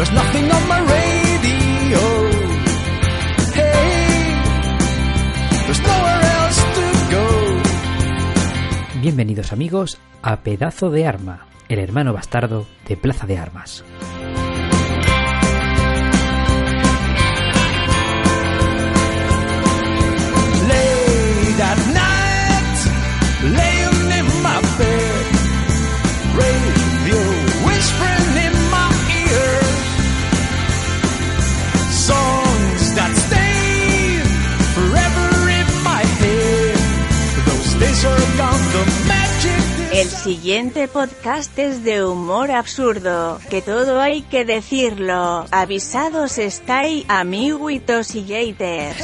There's nothing on my radio. Hey, there's nowhere else to go. Bienvenidos amigos a Pedazo de Arma, el hermano bastardo de Plaza de Armas. El siguiente podcast es de humor absurdo, que todo hay que decirlo. Avisados estáis, amiguitos y haters.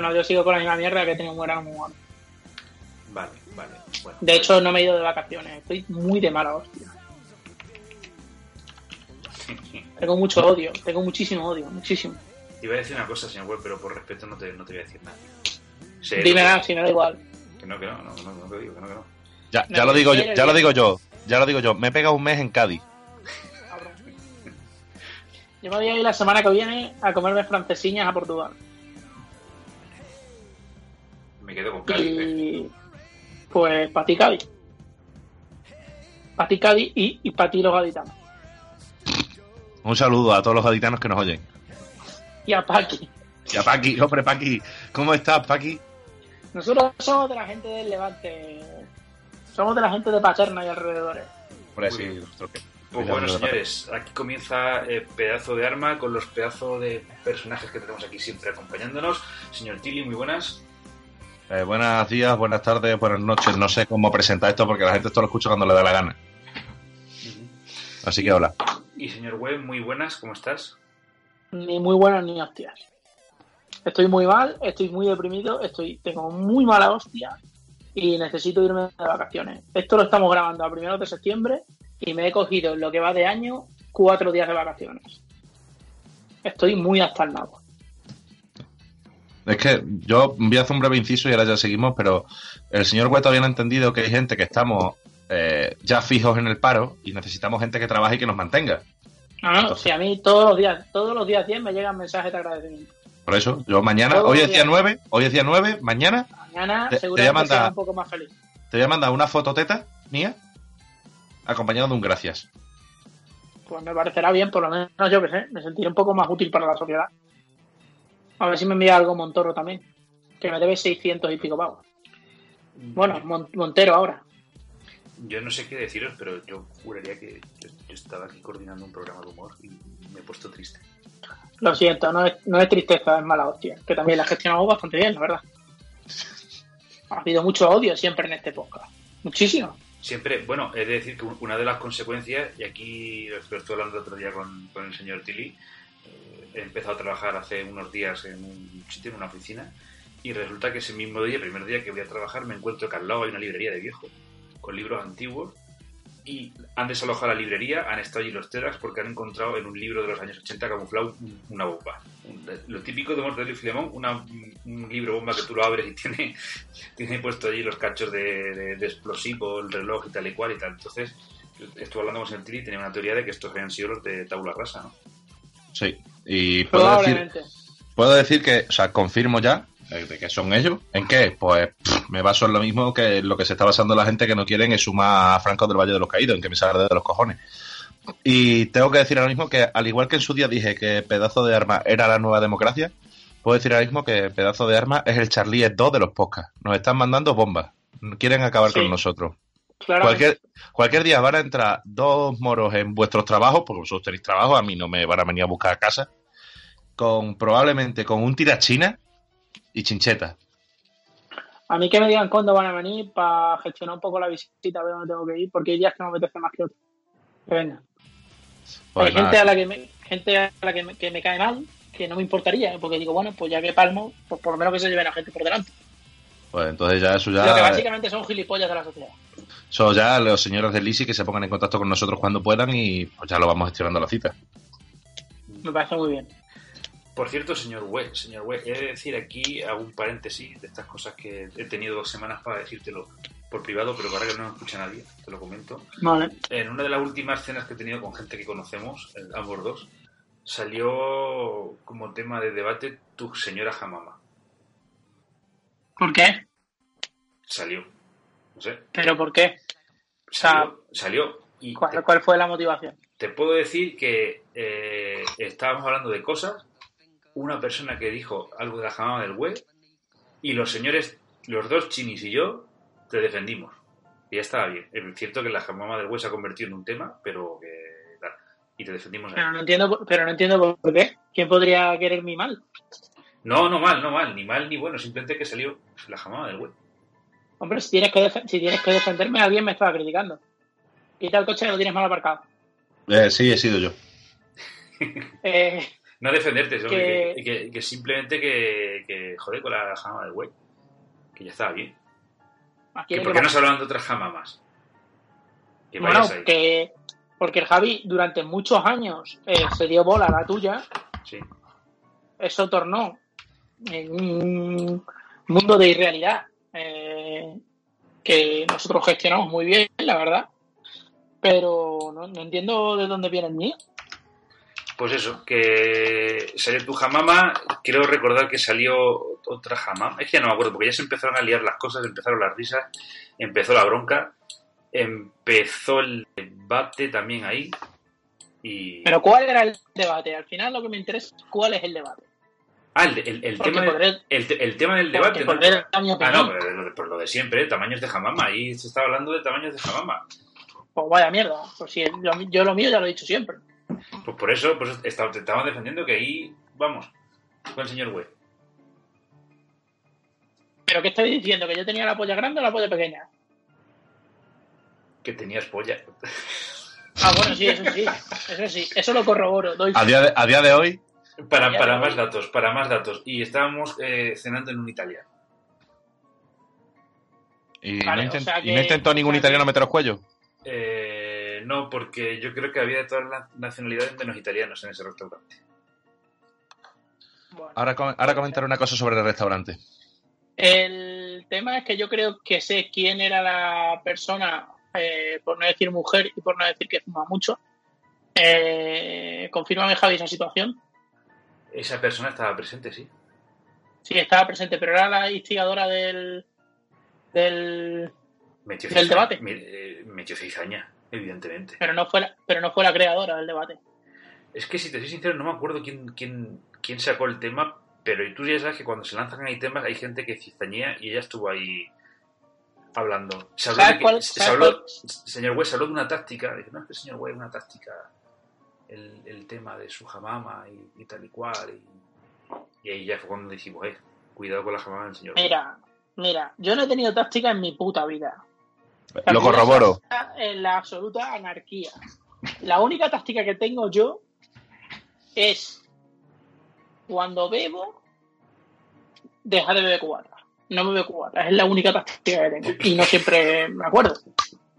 Yo no, yo sigo con la misma mierda que tengo un gran humor. Vale, vale. Bueno, De hecho, no me he ido de vacaciones. Estoy muy de mala hostia. Tengo mucho odio. Tengo muchísimo odio. Muchísimo. iba a decir una cosa, señor Webb, pero por respeto no te, no te voy a decir nada. Sé Dime nada, si me da igual. Que no, que no, no, no, no te digo, que no, que no. Ya, ya lo digo yo, ya lo digo yo, ya lo digo yo. Me he pegado un mes en Cádiz. Yo me voy a ir la semana que viene a comerme francesiñas a Portugal. Me quedo con Cádiz. ¿eh? Y. Pues para ti, Cádiz. Para ti, Cádiz y, y para ti, los gaditanos. Un saludo a todos los gaditanos que nos oyen. Y a Paqui. Y a Paqui, hombre, Paqui, ¿cómo estás, Paqui? Nosotros somos de la gente del Levante. Somos de la gente de Paterna y alrededores. Hombre, Muy sí, bien. nosotros que- Pues bueno, señores, aquí comienza eh, Pedazo de Arma con los pedazos de personajes que tenemos aquí siempre acompañándonos. Señor Tilly, muy buenas. Eh, buenos días, buenas tardes, buenas noches. No sé cómo presentar esto porque la gente esto lo escucha cuando le da la gana. Así que hola. Y señor Webb, muy buenas, ¿cómo estás? Ni muy buenas ni hostias. Estoy muy mal, estoy muy deprimido, estoy, tengo muy mala hostia y necesito irme de vacaciones. Esto lo estamos grabando a primeros de septiembre y me he cogido en lo que va de año cuatro días de vacaciones. Estoy muy astalnado. Es que yo voy a hacer un breve inciso y ahora ya seguimos, pero el señor Hueto había entendido que hay gente que estamos eh, ya fijos en el paro y necesitamos gente que trabaje y que nos mantenga. No, no, si a mí todos los días, todos los días 10 me llegan mensajes de agradecimiento. Por eso, yo mañana, Todos hoy es día días. 9, hoy es día 9, mañana Mañana Te- te voy a seguramente mandar- un poco más feliz. te voy a mandar una fototeta mía acompañado de un gracias. Pues me parecerá bien, por lo menos yo que sé, me sentiré un poco más útil para la sociedad. A ver si me envía algo Montoro también, que me debe 600 y pico pavos. Bueno, Mon- Montero ahora. Yo no sé qué deciros, pero yo juraría que yo, yo estaba aquí coordinando un programa de humor y me he puesto triste. Lo siento, no es, no es tristeza, es mala hostia, que también la gestionamos bastante bien, la verdad. Ha habido mucho odio siempre en este podcast. Muchísimo. Siempre, bueno, he de decir que una de las consecuencias, y aquí lo estoy hablando el otro día con, con el señor Tilly, he empezado a trabajar hace unos días en un sitio, en una oficina, y resulta que ese mismo día, el primer día que voy a trabajar, me encuentro que al lado hay una librería de viejo, con libros antiguos, y han desalojado la librería, han estado allí los teras porque han encontrado en un libro de los años 80 camuflado un- una bomba. Lo típico de Mortadelo y Filemón, una- un libro bomba que tú lo abres y tiene, tiene puesto allí los cachos de, de- de explosivo, el reloj y tal y cual y tal. Entonces, estuve hablando con Tilly y tenía una teoría de que estos habían sido los de tabula rasa, ¿no? Sí. Y puedo decir, puedo decir que, o sea, confirmo ya eh, de que son ellos. ¿En qué? Pues pff, me baso en lo mismo que lo que se está basando la gente que no quieren es sumar a Franco del Valle de los Caídos, en que me salga de los cojones. Y tengo que decir ahora mismo que, al igual que en su día dije que Pedazo de Arma era la nueva democracia, puedo decir ahora mismo que Pedazo de Arma es el Charlie Hebdo de los podcasts. Nos están mandando bombas. Quieren acabar Sí. con nosotros. Cualquier, cualquier día van a entrar dos moros en vuestros trabajos, porque vosotros tenéis trabajo, a mí no me van a venir a buscar a casa, con probablemente con un tirachina y chincheta. A mí que me digan cuándo van a venir para gestionar un poco la visita, a ver dónde tengo que ir, porque hay días que no me apetece más que otros. Que venga. Pues hay nada, gente a la que me, gente a la que me, que me cae mal, que no me importaría, porque digo, bueno, pues ya que palmo, pues por lo menos que se lleven a gente por delante. Pues entonces ya eso Lo que ya. básicamente son gilipollas de la sociedad. Son ya los señores del Lisi que se pongan en contacto con nosotros cuando puedan y pues ya lo vamos gestionando la cita. Me parece muy bien. Por cierto, señor Web, señor Web, he de decir aquí, hago un paréntesis de estas cosas que he tenido dos semanas para decírtelo por privado, pero ahora que no me escucha nadie, te lo comento. Vale. En una de las últimas cenas que he tenido con gente que conocemos, eh, ambos dos, salió como tema de debate tu señora Jamama. ¿Por qué? Salió. No sé. ¿Pero por qué? Salió. salió. Y ¿Cuál, te, cuál fue la motivación? te puedo decir que eh, estábamos hablando de cosas, una persona que dijo algo de la jamama del web, y los señores, los dos chinis y yo, te defendimos. Y ya estaba bien. Es cierto que la jamama del web se ha convertido en un tema, pero que... tal. Y te defendimos. ahí. Pero no entiendo, por- pero no entiendo por qué. ¿Quién podría querer mi mal? No, no mal, no mal, ni mal ni bueno, simplemente que salió la jamama del web. Hombre, si tienes que, si tienes que defenderme, alguien me estaba criticando. Quita el coche que lo tienes mal aparcado. Eh, sí, he sido yo. Eh, No defenderte, que, Que- que- que simplemente que, joder con la jamama del web. Que ya estaba bien. aquí ¿Que ¿Por qué no se hablan de otras jamamas? Que Bueno, ahí. que porque el Javi durante muchos años eh, se dio bola a la tuya, Sí. eso tornó en un mundo de irrealidad eh, que nosotros gestionamos muy bien, la verdad. Pero no, no entiendo de dónde viene el mío. Pues eso, que salió tu jamama, creo recordar que salió otra jamama, es que ya no me acuerdo, porque ya se empezaron a liar las cosas, empezaron las risas, empezó la bronca, empezó el debate también ahí, y... Pero ¿cuál era el debate? Al final lo que me interesa es cuál es el debate. Ah, el, el- el Porque tema, del- podré- el, te- el tema del porque debate, ¿no? Ah, no, pero lo de, por lo de siempre, tamaños de jamama, ahí se estaba hablando de tamaños de jamama. Pues vaya mierda. Pues si yo lo mío ya lo he dicho siempre. Pues por eso, pues está- te estaban defendiendo que ahí, vamos, con el señor Web. ¿Pero qué estáis diciendo? ¿Que yo tenía la polla grande o la polla pequeña? Que tenías polla. Ah, bueno, sí, eso sí. Eso sí. Eso lo corroboro. Doy A día de, a día de hoy, Para, para más datos, para más datos. Y estábamos eh, cenando en un italiano. y, Vale, no, o intent- y no intentó ningún o sea que- italiano meter los cuellos. Eh, no, porque yo creo que había de todas las nacionalidades menos italianos en ese restaurante. Bueno. Ahora, ahora comentaré una cosa sobre el restaurante. El tema es que yo creo que sé quién era la persona, eh, por no decir mujer y por no decir que fuma mucho. Eh, confírmame, Javi, esa situación. Esa persona estaba presente, sí. Sí, estaba presente, pero era la instigadora del. del Metió ¿Del cizaña- debate? me- eh, metió cizaña, evidentemente. pero no fue la, pero no fue la creadora del debate. Es que si te soy sincero, no me acuerdo quién, quién, quién sacó el tema, pero tú ya sabes que cuando se lanzan ahí temas hay gente que cizañea y ella estuvo ahí hablando. Se habló ¿Sabes de que- cuál- se habló- señor West habló de una táctica. Dice, no, es que el señor West una táctica. El, el tema de su jamama y, y tal y cual. Y, y ahí ya fue cuando dijimos, eh, cuidado con la jamama del señor. Mira, mira, yo no he tenido táctica en mi puta vida. Lo corroboro. En la absoluta anarquía. La única táctica que tengo yo es cuando bebo, dejar de beber cubata. No me bebo cubata, es la única táctica que tengo. Y no siempre me acuerdo,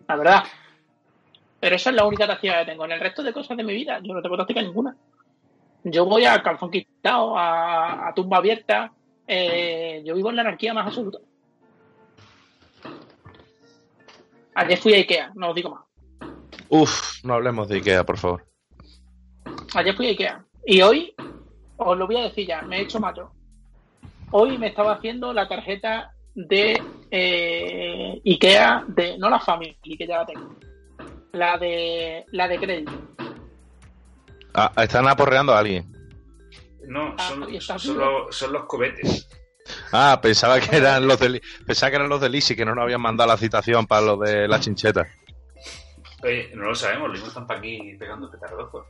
la verdad. Pero esa es la única táctica que tengo. En el resto de cosas de mi vida, yo no tengo táctica ninguna. Yo voy a calzón quitado, a, a tumba abierta. eh, yo vivo en la anarquía más absoluta. Ayer fui a Ikea, no os digo más. Uf, no hablemos de Ikea, por favor. Ayer fui a Ikea. Y hoy, os lo voy a decir ya, me he hecho macho. Hoy me estaba haciendo la tarjeta de eh, Ikea, de no la Family, que ya la tengo. La de la de crédito. Ah, están aporreando a alguien. No, Ah, son, vivo. los, son los cobetes. Ah, pensaba que eran los de pensaba que eran los de Lisi que no nos habían mandado la citación para lo de la chincheta. Oye, no lo sabemos, los mismos están para aquí pegando petardozos.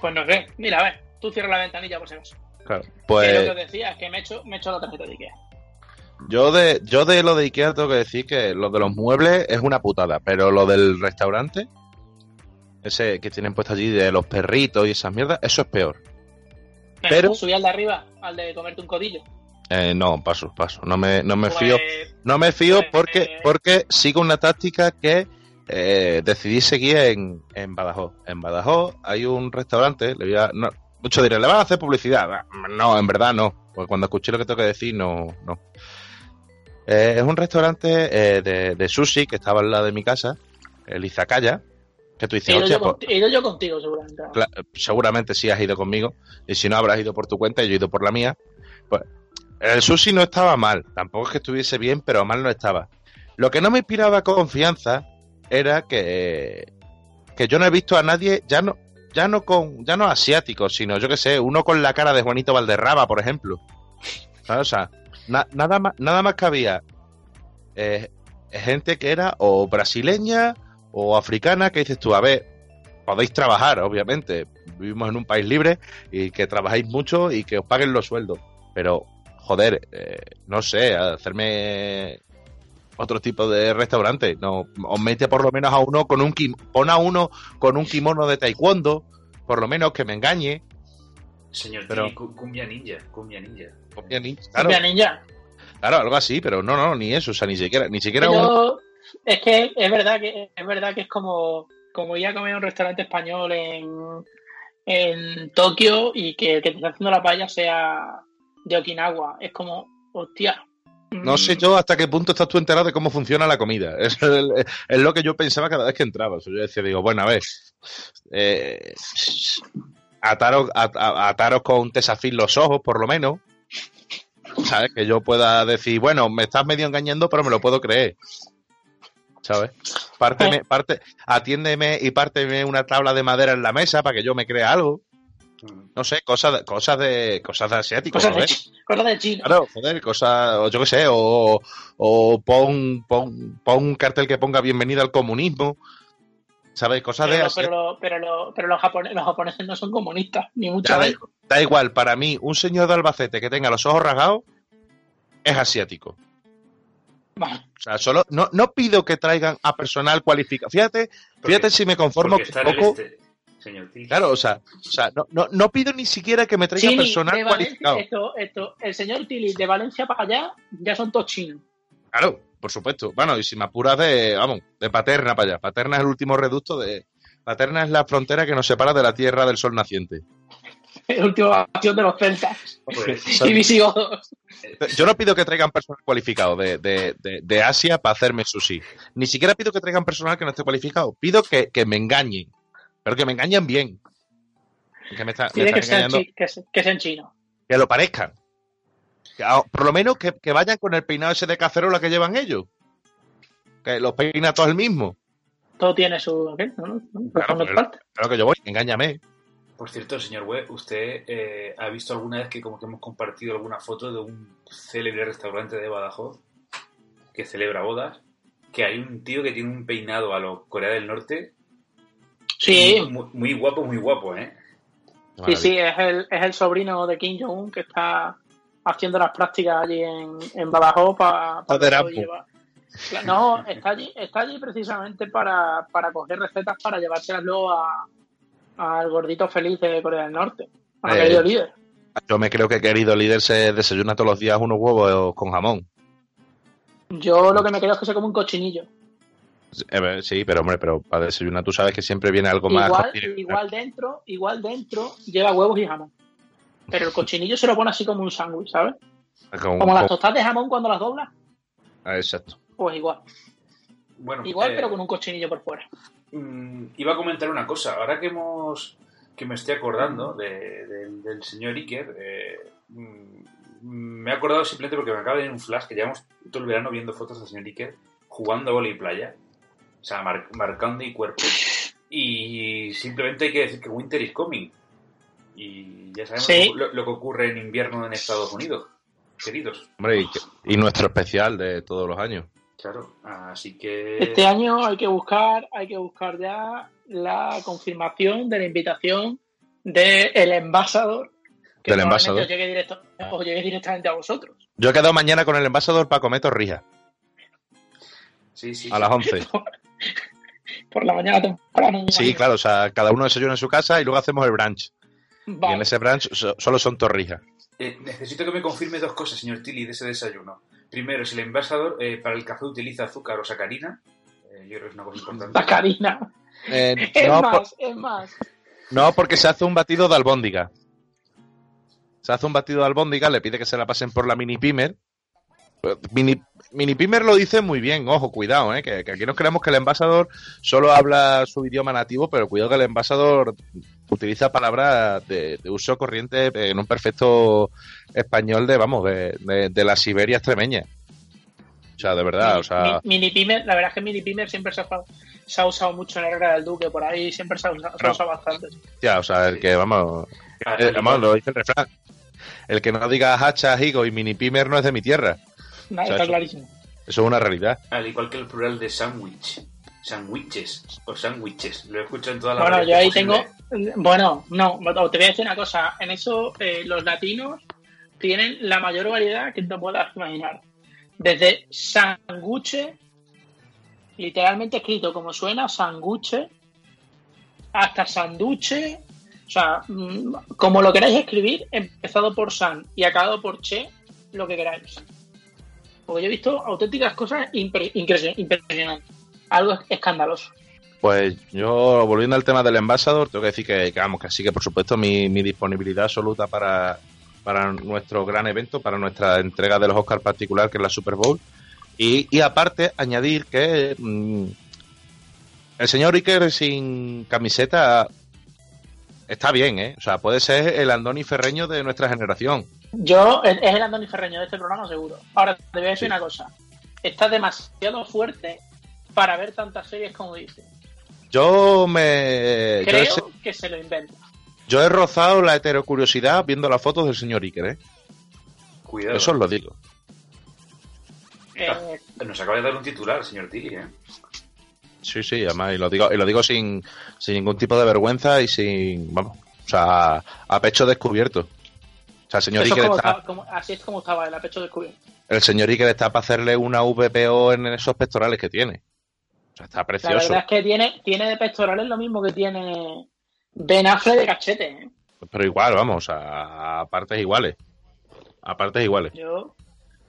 Pues no sé, mira, a ver, tú cierra la ventanilla por si acaso. Claro. Que lo que Pues decía es que me he hecho, me he hecho la tarjeta de Ikea. yo de yo de lo de Ikea tengo que decir que lo de los muebles es una putada, pero lo del restaurante ese que tienen puesto allí de los perritos y esas mierdas, eso es peor. Pero- Subí al de arriba, al de comerte un codillo. Eh, no, paso, paso. No me, no me Pues, fío. No me fío pues, porque, eh, porque sigo una táctica que eh, decidí seguir en, en Badajoz. En Badajoz hay un restaurante, le voy a, no, muchos dirán, ¿le van a hacer publicidad? Ah, No, en verdad no. Porque cuando escuché lo que tengo que decir, no, no. Eh, es un restaurante eh, de, de sushi que estaba al lado de mi casa, el Izakaya, que tú dices, He ido, yo pues, he ido yo contigo, seguramente. Seguramente sí has ido conmigo y si no habrás ido por tu cuenta y yo he ido por la mía pues el sushi no estaba mal tampoco es que estuviese bien pero mal no estaba lo que no me inspiraba confianza era que que yo no he visto a nadie ya no ya no con ya no asiáticos sino yo que sé uno con la cara de Juanito Valderrama por ejemplo o sea na- nada más nada más que había eh, gente que era o brasileña o africana que dices tú a ver podéis trabajar, obviamente. Vivimos en un país libre y que trabajéis mucho y que os paguen los sueldos. Pero, joder, eh, no sé, hacerme otro tipo de restaurante. No, os mete por lo menos a uno con un kim- pon a uno con un kimono de taekwondo, por lo menos que me engañe. Señor Pero- cumbia ninja, cumbia ninja. Cumbia ninja, Claro, Cumbia ninja. claro, algo así, pero no, no, ni eso, o sea, ni siquiera, ni siquiera un... Yo- es que es verdad que es verdad que es como, como ir a comer a un restaurante español en, en Tokio y que el que te está haciendo la paella sea de Okinawa. Es como, hostia. No sé yo hasta qué punto estás tú enterado de cómo funciona la comida. Es, el- es lo que yo pensaba cada vez que entraba. O sea, yo decía, digo, bueno, a ver, eh, ataros, at- ataros con tesafil los ojos, por lo menos. ¿Sabes? Que yo pueda decir, bueno, me estás medio engañando, pero me lo puedo creer. ¿Sabes? Párteme, parte, atiéndeme y párteme una tabla de madera en la mesa para que yo me crea algo. No sé, cosas de, cosas de, cosas de asiáticos, Cosas de, cosas de chino. Claro, joder, cosas, o yo qué sé, o, o pon, pon, pon un cartel que ponga bienvenida al comunismo, ¿sabes? Cosas de Pero, así. pero, lo- pero, lo- pero los, japone- los japoneses no son comunistas, ni mucho menos. ves, Da igual, para mí, un señor de Albacete que tenga los ojos rasgados es asiático. Vale. O sea, solo, no, no pido que traigan a personal cualificado. Fíjate, fíjate Porque- si me conformo un poco. este, señor. Claro, o sea, o sea no, no, no pido ni siquiera que me traiga Chini, personal cualificado. esto, esto, el señor Tilly de Valencia para allá ya son todos chinos. Claro, por supuesto. Bueno, y si me apuras de, vamos, de Paterna para allá. Paterna es el último reducto de... Paterna es la frontera que nos separa de la tierra del sol naciente. El último acción de los celtas Pues, y visigodos. Yo no pido que traigan personal cualificado de, de, de, de Asia para hacerme sushi. Ni siquiera pido que traigan personal que no esté cualificado. Pido que, que me engañen. Pero que me engañen bien. Que me, está, me Tiene están que, engañando. chi- que, se- que sean chinos. Que lo parezcan. Que, por lo menos que, que vayan con el peinado ese de cacerola que llevan ellos. Que los peina todos el mismo. Todo tiene su. ¿qué? ¿No? Claro, Por pero-. Claro que yo voy, engáñame. Por cierto, señor Webb, ¿usted eh, ha visto alguna vez que como que hemos compartido alguna foto de un célebre restaurante de Badajoz que celebra bodas? Que hay un tío que tiene un peinado a lo Corea del Norte Sí, muy, muy guapo, muy guapo, ¿eh? sí, sí, es el, es el sobrino de Kim Jong-un que está haciendo las prácticas allí en, en Badajoz para Apu. No, está allí, está allí precisamente para, para coger recetas para llevárselas luego a, al gordito feliz de Corea del Norte, a Eh. querido líder. Yo me creo que querido líder se desayuna todos los días unos huevos con jamón. Yo lo que me creo es que se come un cochinillo. Sí, pero hombre, pero para desayunar tú sabes que siempre viene algo más. Igual, igual dentro, igual dentro lleva huevos y jamón. Pero el cochinillo se lo pone así como un sándwich, ¿sabes? Como las tostadas de jamón cuando las doblas, Ah, Exacto. pues igual. Bueno, Igual, eh, pero con un cochinillo por fuera. mm, iba a comentar una cosa. Ahora que hemos que me estoy acordando de- del- del señor Iker, eh, mm, me he acordado simplemente porque me acaba de venir un flash que llevamos todo el verano viendo fotos del señor Iker jugando a vóley playa. O sea, mar- marcando y cuerpo. Y simplemente hay que decir que Winter is coming. Y ya sabemos Sí. lo, lo que ocurre en invierno en Estados Unidos, queridos. Hombre, y, nuestro especial de todos los años. Claro, así que... Este año hay que buscar, hay que buscar ya la confirmación de la invitación del envasador. Que Del envasador. Os llegue, directo, os llegue directamente a vosotros. Yo he quedado mañana con el envasador para comer torrijas Sí, sí, a sí. las 11. Por la mañana temprano. Sí, claro, o sea, cada uno desayuna en su casa y luego hacemos el brunch. Y en ese brunch so- solo son torrijas. Eh, necesito que me confirme dos cosas, señor Tilly, de ese desayuno. Primero, si el envasador eh, para el café utiliza azúcar o sacarina. Eh, yo creo que es una cosa importante. La Karina. Eh, Es no, por- más, es más. no, porque se hace un batido de albóndiga. Se hace un batido de albóndiga, le pide que se la pasen por la mini pimer. Mini, mini pimer lo dice muy bien, ojo, cuidado, eh, que, que aquí nos creemos que el envasador solo habla su idioma nativo, pero cuidado que el envasador utiliza palabras de, de uso corriente en un perfecto español de, vamos, de, de- de la Siberia extremeña. O sea, de verdad, o sea... Mi- Mini Pimer, la verdad es que Mini Pimer siempre se ha, usado- se ha usado mucho en la guerra del Duque, por ahí siempre se ha usado, se ha No. usado bastante. Ya, o sea, el que, vamos, al vamos, lo dice el refrán. El que no diga hacha, higo y mini pimer no es de mi tierra. Nada, O sea, está eso- clarísimo. Eso es una realidad. Al igual que el plural de sandwich. Sandwiches o sándwiches. Lo he escuchado en todas las Bueno, yo ahí tengo. Bueno, no, te voy a decir una cosa. En eso, eh, los latinos tienen la mayor variedad que te puedas imaginar. Desde sanguche, literalmente escrito como suena, sanguche, hasta sanduche. O sea, mm, como lo queráis escribir, empezado por san y acabado por che, lo que queráis. Porque yo he visto auténticas cosas impresionantes. Algo escandaloso. Pues yo, volviendo al tema del envasador, tengo que decir que, que, vamos, que sí que por supuesto mi, disponibilidad absoluta para, para nuestro gran evento, para nuestra entrega de los Oscars particular, que es la Super Bowl. Y, y aparte, añadir que mm, el señor Iker sin camiseta está bien, ¿eh? O sea, puede ser el Andoni Ferreño de nuestra generación. Yo, es el Andoni Ferreño de este programa, seguro. Ahora, te voy a decir Sí. una cosa. Está demasiado fuerte para ver tantas series como dice. Yo me... Yo he, Creo que se lo inventa. yo he rozado la heterocuriosidad viendo las fotos del señor Iker, ¿eh? Cuidado. Eso os lo digo. Eh, Nos acaba de dar un titular, señor Tilly, ¿eh? Sí, sí, además, y lo digo, y lo digo sin, sin ningún tipo de vergüenza y sin, vamos, o sea, a pecho descubierto. O sea, el señor es Iker como está, como- así es como estaba el pecho descubierto. el señor Iker está para hacerle una VPO en esos pectorales que tiene. O sea, está La precioso. verdad es que tiene, tiene de pectorales lo mismo que tiene Ben Affleck de cachete. ¿eh? Pero igual, vamos, a partes iguales. A partes iguales. Yo,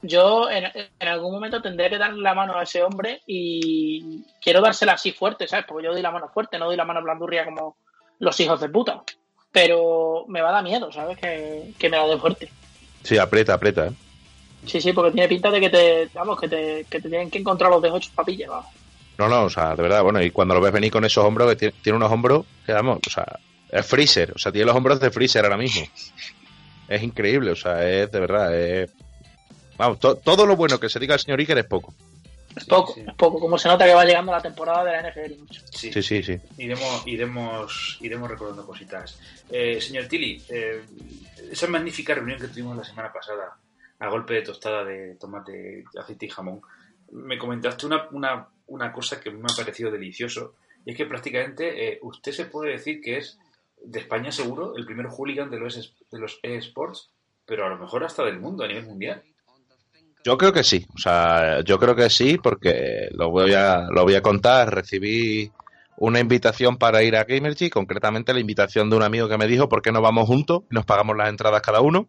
yo en, en algún momento tendré que darle la mano a ese hombre y quiero dársela así fuerte, ¿sabes? Porque yo doy la mano fuerte, no doy la mano blandurria como los hijos de puta. Pero me va a dar miedo, ¿sabes? Que, que me la dé fuerte. Sí, aprieta, aprieta, ¿eh? Sí, sí, porque tiene pinta de que te, vamos, que te, que te tienen que encontrar los de ocho papillas, vamos. No, no, o sea, de verdad, bueno, y cuando lo ves venir con esos hombros, que tiene, tiene unos hombros que, vamos, o sea, es Freezer, o sea, tiene los hombros de Freezer ahora mismo. Es increíble, o sea, es de verdad, es... Vamos, to- todo lo bueno que se diga el señor Iker es poco. Es poco, sí. es poco. Como se nota que va llegando la temporada de la NFL. mucho. Sí. Sí, sí, sí. Iremos, iremos, iremos recordando cositas. Eh, señor Tilly, eh, esa magnífica reunión que tuvimos la semana pasada, a golpe de tostada de tomate, aceite y jamón, me comentaste una, una, una cosa que me ha parecido delicioso, y es que prácticamente eh, usted se puede decir que es de España seguro el primer hooligan de los, de los eSports, pero a lo mejor hasta del mundo, a nivel mundial. Yo creo que sí, o sea, yo creo que sí, porque lo voy a, lo voy a contar. Recibí una invitación para ir a Gamergy, concretamente la invitación de un amigo que me dijo por qué no vamos juntos nos pagamos las entradas cada uno.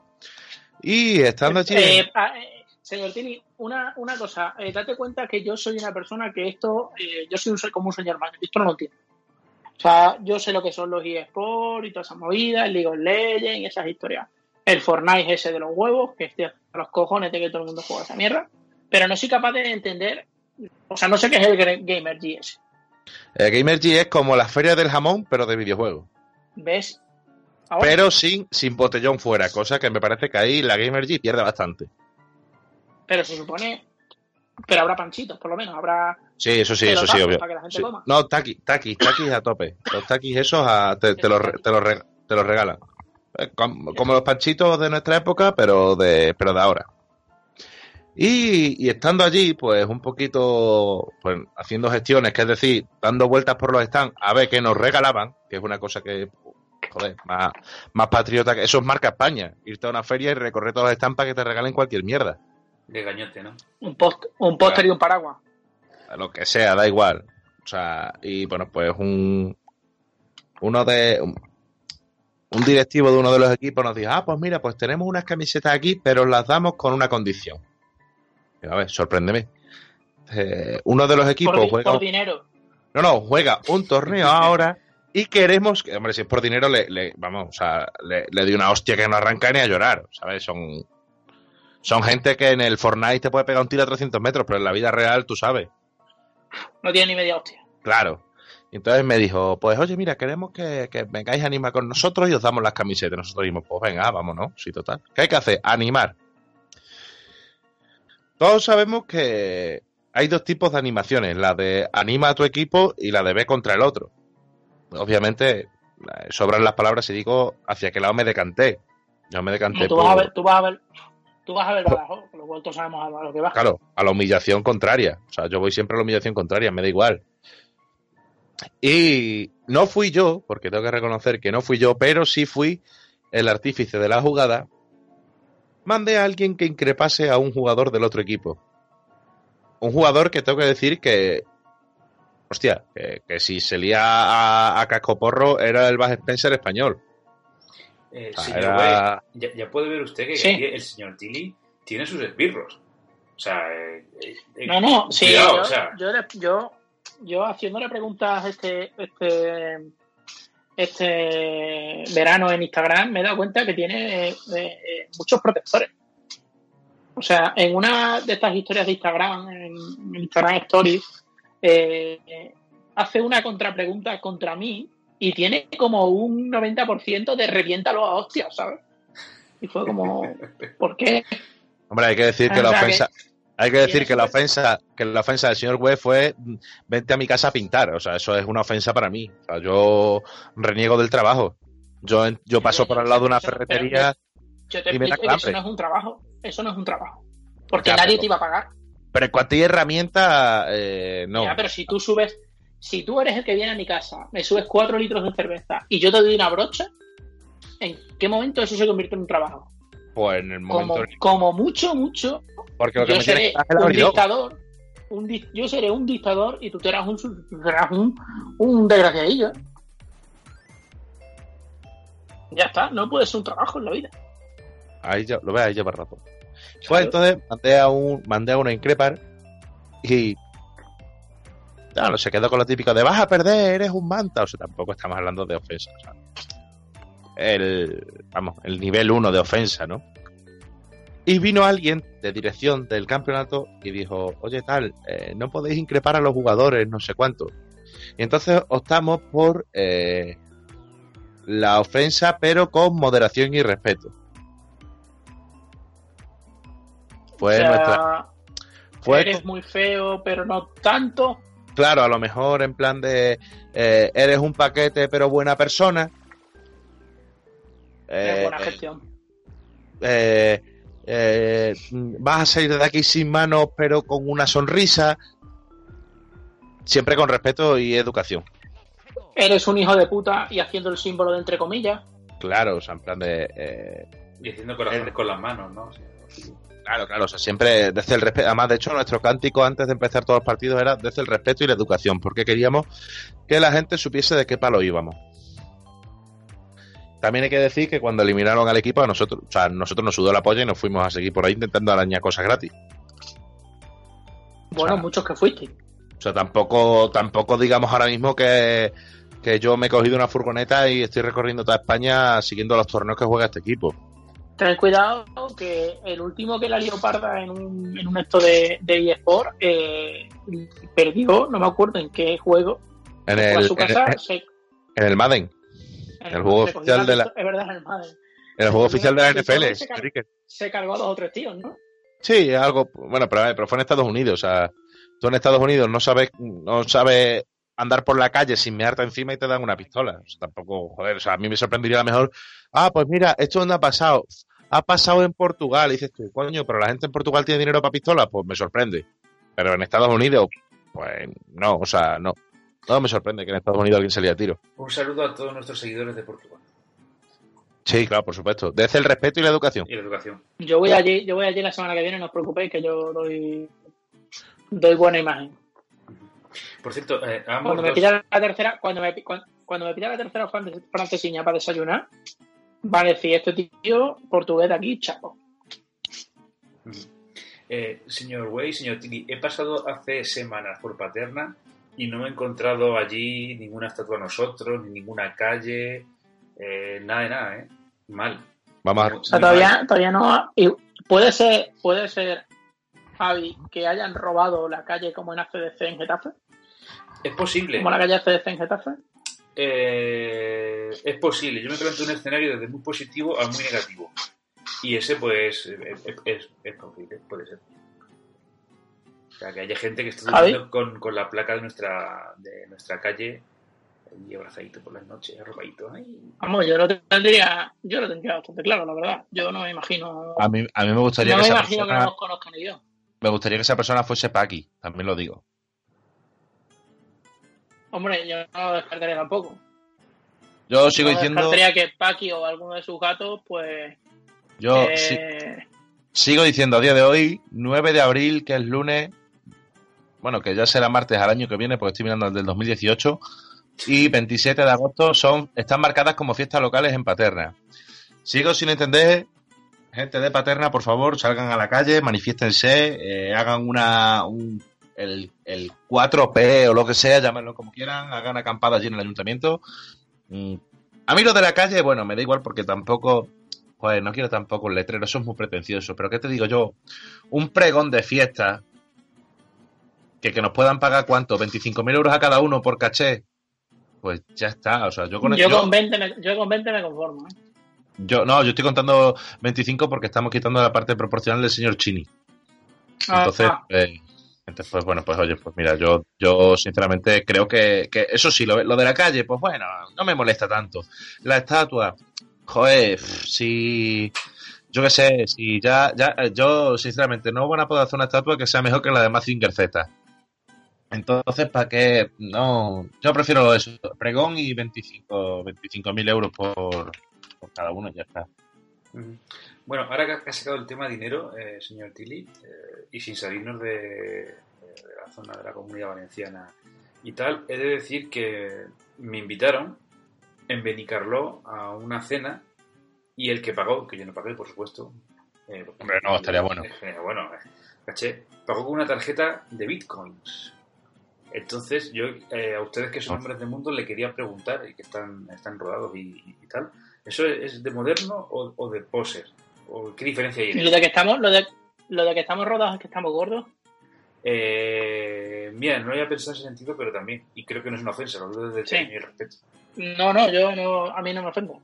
Y estando allí, Eh, eh, señor Tini, una, una cosa, eh, date cuenta que yo soy una persona que esto, eh, yo soy un, ser- como un señor mayor, esto no lo entiendo. O sea, yo sé lo que son los eSports y todas esas movidas, el League of Legends y esas historias. El Fortnite ese de los huevos, que estoy a los cojones de que todo el mundo juega esa mierda, pero no soy capaz de entender, o sea, no sé qué es el Gamer GS. eh, Gamergy es como la feria del jamón, pero de videojuegos. ¿Ves? Ahora, Pero sin, sin botellón fuera, cosa que me parece que ahí la Gamergy pierde bastante. pero se supone, pero habrá panchitos, por lo menos, habrá Sí, eso sí, eso sí, obvio. para que la gente Sí. coma. No, taquis, taquis, taquis a tope. Los taquis esos a- te, te los, te, los te los regalan. Eh, com- Como los panchitos de nuestra época, pero de, pero de ahora. Y, y estando allí, pues un poquito pues, haciendo gestiones, que es decir, dando vueltas por los stands a ver qué nos regalaban, que es una cosa que, joder, más, más patriota que eso es marca España. Irte a una feria y recorrer todos los stands para que te regalen cualquier mierda. De gañote, ¿no? Un, post, un póster y un paraguas. lo que sea, da igual. O sea, y bueno, pues un uno de un- un directivo de uno de los equipos nos dijo, ah, pues mira, pues tenemos unas camisetas aquí, pero las damos con una condición. A ver, sorpréndeme. Eh, uno de los equipos por, juega... por dinero. No, no, juega un torneo ahora y queremos... que- Hombre, si es por dinero, le, le- vamos, o sea, le, le di una hostia que no arranca ni a llorar, ¿sabes? Son... Son gente que en el Fortnite te puede pegar un tiro a 300 metros, pero en la vida real, tú sabes. No tiene ni media hostia. Claro. Entonces me dijo, pues oye, mira, queremos que, que vengáis a animar con nosotros y os damos las camisetas. Nosotros dijimos, pues venga, vámonos, sí, total. ¿Qué hay que hacer? Animar. Todos sabemos que hay dos tipos de animaciones, la de anima a tu equipo y la de ve contra el otro. Obviamente, sobran las palabras y digo hacia qué lado me decanté. Yo me decanté tú, por- vas a ver, tú vas a ver, tú vas a ver Badajoz, con lo cual todos sabemos a lo que va. Claro, a la humillación contraria. O sea, yo voy siempre a la humillación contraria, me da igual. Y no fui yo, porque tengo que reconocer que no fui yo, pero sí fui el artífice de la jugada. Mandé a alguien que increpase a un jugador del otro equipo. Un jugador que tengo que decir que. Hostia, que, que si se lía a, a cascoporro era el Bas Spencer español. Eh, señor era- ya, ya puede ver usted que Sí. aquí el señor Tilly tiene sus esbirros. O sea, eh, eh, No, no, sí, cuidado, yo, o sea, yo, yo, yo haciéndole preguntas este, este, este verano en Instagram me he dado cuenta que tiene eh, eh, muchos protectores. O sea, en una de estas historias de Instagram, en Instagram Stories, eh, hace una contrapregunta contra mí y tiene como un 90% de reviéntalo a hostias, ¿sabes? Y fue como, ¿por qué? Hombre, hay que decir que O la que- ofensa. Hay que decir que la ofensa, que la ofensa del señor Webb fue mm, vente a mi casa a pintar. O sea, eso es una ofensa para mí. O sea, yo reniego del trabajo. Yo, yo paso por al lado de una ferretería, Yo te Y me da que eso no es un trabajo. Eso no es un trabajo. Porque Ya, nadie pero- te iba a pagar. pero en cuanto hay herramientas, eh, no. Ya, pero si tú subes, si tú eres el que viene a mi casa, me subes cuatro litros de cerveza y yo te doy una brocha, ¿en qué momento eso se convierte en un trabajo? Pues en el momento. Como, como mucho, mucho, porque lo que yo me seré que un dictador. Un di- yo seré un dictador y tú serás un, serás un, un desgraciadillo. Ya está, no puede ser un trabajo en la vida. Ahí ya, lo ves, ahí lleva rato. Pues entonces mandé a un, mandé a uno a increpar y claro, se quedó con lo típico de vas a perder, eres un manta. O sea, tampoco estamos hablando de ofensa. o sea, el, vamos, el nivel 1 de ofensa, ¿no? Y vino alguien de dirección del campeonato y dijo, oye tal, eh, no podéis increpar a los jugadores, no sé cuánto. Y entonces optamos por eh, la ofensa, pero con moderación y respeto. Fue o sea, nuestra. Fue eres muy feo, pero no tanto. Claro, a lo mejor en plan de eh, eres un paquete pero buena persona. Eh, buena gestión. eh, eh, vas a salir de aquí sin manos pero con una sonrisa. Siempre con respeto y educación. Eres un hijo de puta y haciendo el símbolo de entre comillas. Claro, o sea, en plan de... eh, y haciendo corazones Eh. con las manos, ¿no? Claro, claro, o sea, siempre desde el respeto. Además, de hecho, nuestro cántico antes de empezar todos los partidos era desde el respeto y la educación, porque queríamos que la gente supiese de qué palo íbamos. También hay que decir que cuando eliminaron al equipo, a nosotros, o sea, nosotros nos sudó la polla y nos fuimos a seguir por ahí intentando arañar cosas gratis. Bueno, O sea, muchos que fuiste. O sea, tampoco, tampoco digamos ahora mismo que, que yo me he cogido una furgoneta y estoy recorriendo toda España siguiendo los torneos que juega este equipo. Ten cuidado que el último que la lió parda en un, en un esto de, de eSport eh, perdió, no me acuerdo en qué juego, En a el, su casa, en, se- en el Madden, el juego oficial de la- Es verdad, el juego oficial de la NFL. se. Se cargó a dos o tres tíos, ¿no? Sí, algo, bueno, pero, pero fue en Estados Unidos, o sea, tú en Estados Unidos no sabes, no sabes andar por la calle sin mearte encima y te dan una pistola. O sea, tampoco, joder, o sea, a mí me sorprendería a lo mejor, ah, pues mira, esto no ha pasado, ha pasado en Portugal, y dices tú, coño, pero la gente en Portugal tiene dinero para pistolas, pues me sorprende. Pero en Estados Unidos, pues no, o sea, no. No me sorprende que en Estados Unidos alguien se lía a tiro. Un saludo a todos nuestros seguidores de Portugal Sí, claro, por supuesto. Desde el respeto y la educación. y la educación. Yo voy allí, yo voy allí la semana que viene, no os preocupéis que yo doy doy buena imagen. Por cierto, eh, ambos Cuando me dos- la tercera, cuando me, cuando, cuando me pida la tercera fran- francesiña para desayunar, va a decir este tío portugués de aquí, chapo. Eh, señor Way, señor Tini, he pasado hace semanas por Paterna y no he encontrado allí ninguna estatua de nosotros, ni ninguna calle, eh, nada de nada, ¿eh? Mal. Vamos a... O sea, todavía, todavía no. puede ser, puede ser, Javi, que hayan robado la calle como en ACDC en Getafe, Es posible. como la calle ACDC en Getafe. Eh, es posible. Yo me planteo un escenario desde muy positivo a muy negativo. Y ese, pues, es, es, es- es posible, puede ser. O sea, que haya gente que esté durmiendo con, con la placa de nuestra, de nuestra calle y abrazadito por las noches, arropadito. Vamos, yo lo tendría, yo lo tendría bastante claro, la verdad. Yo no me imagino. A mí, a mí me gustaría no que me esa imagino que no persona, nos conozcan ni yo. me gustaría que esa persona fuese Paki, también lo digo. Hombre, yo no lo descartaría tampoco. Yo sigo no diciendo, descartaría que Paki o alguno de sus gatos, pues. yo eh, sí- sigo diciendo a día de hoy, 9 de abril, que es lunes, bueno, que ya será martes al año que viene, porque estoy mirando el del 2018, y 27 de agosto son están marcadas como fiestas locales en Paterna. Sigo sin entender, gente de Paterna, por favor, salgan a la calle, manifiéstense, eh, hagan una un- el, el 4P o lo que sea, llámenlo como quieran, hagan acampada allí en el ayuntamiento. Mm, A mí de la calle, bueno, me da igual porque tampoco, pues no quiero tampoco un letrero, eso es muy pretencioso, pero ¿qué te digo yo? Un pregón de fiesta que, que nos puedan pagar cuánto, 25.000 euros a cada uno por caché, pues ya está, o sea, yo con yo, con 20 me, yo con 20 me conformo. ¿eh? yo- no, yo estoy contando 25 porque estamos quitando la parte proporcional del señor Chini. Entonces, ah. eh, entonces, pues bueno, pues oye, pues mira, yo, yo sinceramente creo que, que eso sí, lo, lo de la calle, pues bueno, no me molesta tanto. La estatua, joder, si, yo qué sé, si ya, ya, yo sinceramente no van a poder hacer una estatua que sea mejor que la de Mazinger Z. Entonces, ¿para qué? No, yo prefiero eso, pregón y 25 mil euros por, por cada uno, ya está. Bueno, ahora que ha sacado el tema dinero, eh, señor Tilly, eh, y sin salirnos de, de la zona de la comunidad valenciana y tal, he de decir que me invitaron en Benicarló a una cena y el que pagó, que yo no pagué, por supuesto. eh, Hombre, no, estaría bueno. Estaría bueno, eh, caché, pagó con una tarjeta de bitcoins. Entonces, yo eh, a ustedes que son Ah. hombres del mundo le quería preguntar, y que están, están rodados y, y- y tal, ¿eso es de moderno o, o de poser? ¿O ¿Qué diferencia hay en lo de que estamos, lo de, lo de que estamos rodados es que estamos gordos. Eh, mira, no había pensado en ese sentido, pero también, y creo que no es una ofensa, lo digo desde el Sí. cariño y respeto. No, no, yo no, a mí no me ofende.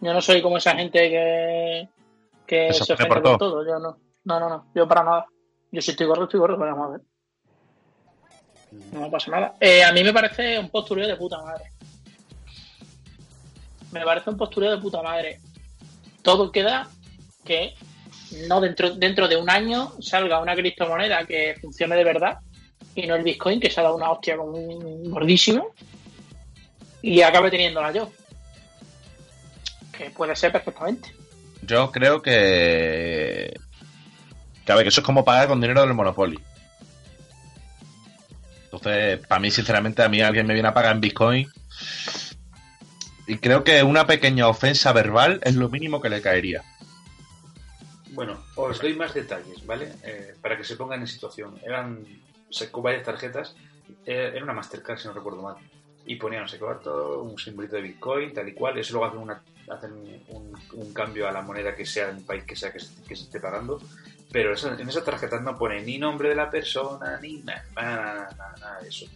Yo no soy como esa gente que, que se ofende por por todo. Yo no, no, no, no, yo para nada. Yo si estoy gordo, estoy gordo, pero vamos a ver. No pasa nada. Eh, a mí me parece un postureo de puta madre. Me parece un postureo de puta madre. Todo queda que no dentro, dentro de un año salga una criptomoneda que funcione de verdad y no el Bitcoin que se ha dado una hostia con un gordísimo y acabe teniéndola yo. Que puede ser perfectamente. Yo creo que. Que que eso es como pagar con dinero del Monopoly. Entonces, para mí, sinceramente, a mí alguien me viene a pagar en Bitcoin. Y creo que una pequeña ofensa verbal es lo mínimo que le caería. Bueno, os doy más detalles, ¿vale? Eh, para que se pongan en situación. Eran, sacó varias tarjetas, eh, era una Mastercard, si no recuerdo mal. Y ponían, se todo un simbolito de Bitcoin, tal y cual. Eso luego hacen, una, hacen un, cambio a la moneda que sea en el país que sea que que se esté pagando. Pero esa- en esas tarjetas no pone ni nombre de la persona, ni nada, nada, nada, nada de eso.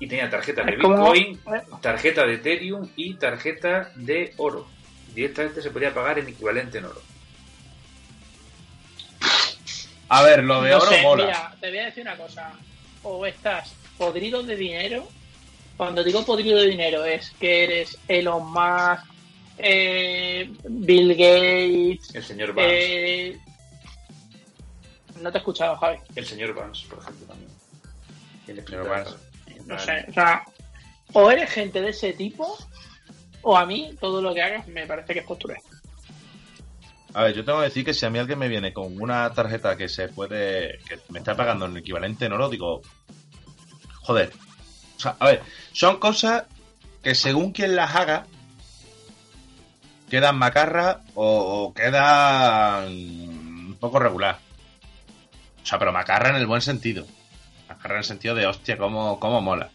Y tenía tarjeta de Bitcoin, tarjeta de Ethereum y tarjeta de oro. Directamente se podía pagar en equivalente en oro. A ver, lo de No oro sé, mola. mira, te voy a decir una cosa. O estás podrido de dinero. Cuando digo podrido de dinero es que eres Elon Musk, eh, Bill Gates. El señor Vance. eh, no te he escuchado, Javi. El señor Vance, por ejemplo, también. Tiene Señor Vance. No sé. O sea, o eres gente de ese tipo, o a mí todo lo que hagas me parece que es postureo. A ver, yo tengo que decir que si a mí alguien me viene con una tarjeta que se puede. que me está pagando en equivalente en oro, digo. Joder. O sea, a ver, son cosas que según quien las haga, quedan macarras o, o quedan un poco regular. O sea, pero macarra en el buen sentido. Macarra en el sentido de, hostia, cómo, cómo mola.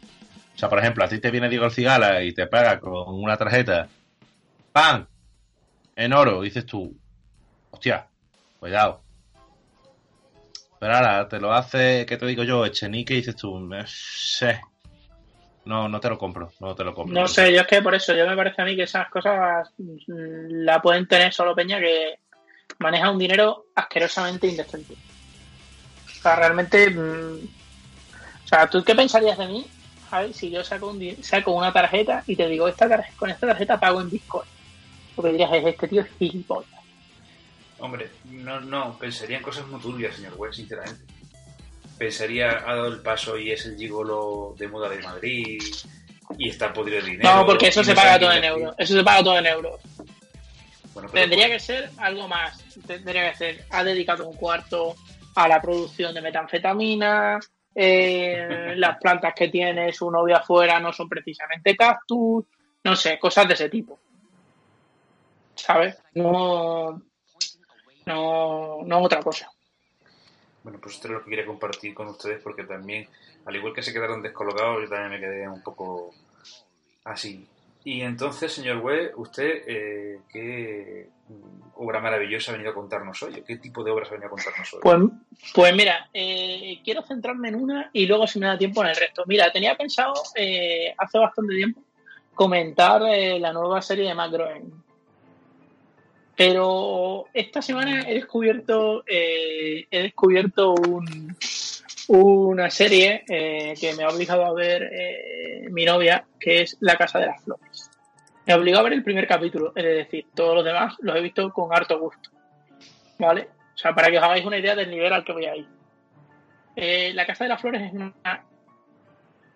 O sea, por ejemplo, a ti te viene Diego el Cigala y te paga con una tarjeta, ¡pam! En oro, dices tú, hostia, cuidado. Pero ahora te lo hace, ¿qué te digo yo? Echenique y dices tú, eh, sé. No, no te lo compro, no te lo compro. No sé, yo es que por eso, yo me parece a mí que esas cosas mm, la pueden tener solo Peña que maneja un dinero asquerosamente indecente. O sea, realmente. mm, o sea, ¿tú qué pensarías de mí, Javi, si yo saco, un, saco una tarjeta y te digo, esta tarjeta, con esta tarjeta pago en Bitcoin? Lo que dirías es, este tío es gilipollas. Hombre, no, no, pensaría en cosas muy turbias, señor Webb, sinceramente. Pensaría, ha dado el paso y es el gigolo de moda de Madrid y está podrido de dinero. No, porque eso se paga todo en euros. Eso se paga todo en euros. Bueno, pero- Tendría que ser algo más. Tendría que ser, ha dedicado un cuarto a la producción de metanfetamina, eh, las plantas que tiene su novia afuera no son precisamente cactus, no sé, cosas de ese tipo. ¿Sabes? No, no, no otra cosa. Bueno, pues esto es lo que quería compartir con ustedes porque también, al igual que se quedaron descolocados, yo también me quedé un poco así. Y entonces, señor Webb, ¿usted eh, qué obra maravillosa ha venido a contarnos hoy? ¿O ¿Qué tipo de obras ha venido a contarnos hoy? Pues, pues mira, eh, quiero centrarme en una y luego si me da tiempo en el resto. Mira, tenía pensado eh, hace bastante tiempo comentar eh, la nueva serie de Macroen. Pero esta semana he descubierto eh, he descubierto un- una serie eh, que me ha obligado a ver eh, mi novia, que es La Casa de las Flores. Me obligó a ver el primer capítulo, es decir, todos los demás los he visto con harto gusto. ¿Vale? O sea, para que os hagáis una idea del nivel al que voy a ir. Eh, la Casa de las Flores es una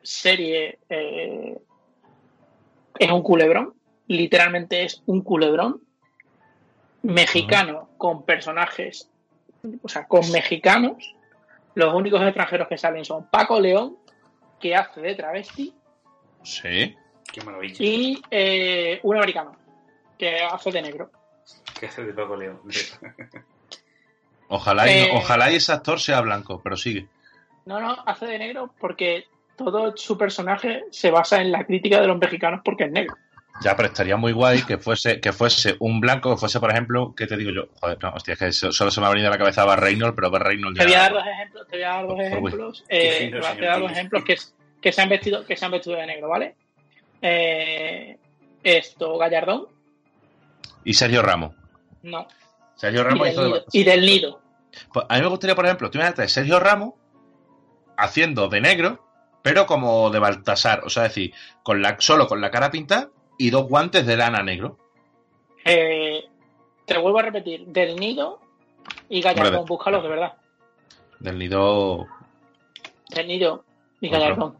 serie, es un culebrón, literalmente es un culebrón mexicano con personajes, o sea, con mexicanos. Los únicos extranjeros que salen son Paco León, que hace de travesti, Sí. Qué maravilla. y eh, un americano, que hace de negro. ¿Qué hace de Paco León? Ojalá, y, Eh, ojalá y ese actor sea blanco, pero sigue. No, no, hace de negro porque todo su personaje se basa en la crítica de los mexicanos porque es negro. Ya, pero estaría muy guay que fuese, que fuese un blanco, que fuese, por ejemplo, ¿qué te digo yo? Joder, no, hostia, es que so- solo se me ha venido a la cabeza Bar Reynolds, pero Bar Reynolds Te voy a dar ya. dos ejemplos, te voy a dar dos ejemplos, eh, te voy a dar dos ejemplos que, que se han vestido, que se han vestido de negro, ¿vale? Eh, esto, Gallardón, Y Sergio Ramos. no. Sergio Y Ramos del, hizo de- nido, y del nido. Pues a mí me gustaría, por ejemplo, tú imagínate Sergio Ramos haciendo de negro, pero como de Baltasar, o sea, es decir, con la, solo con la cara pintada y dos guantes de lana negro. Eh, te vuelvo a repetir, del nido y Gallardón, búscalos de verdad. Del nido. Del nido y Otro. Gallardón.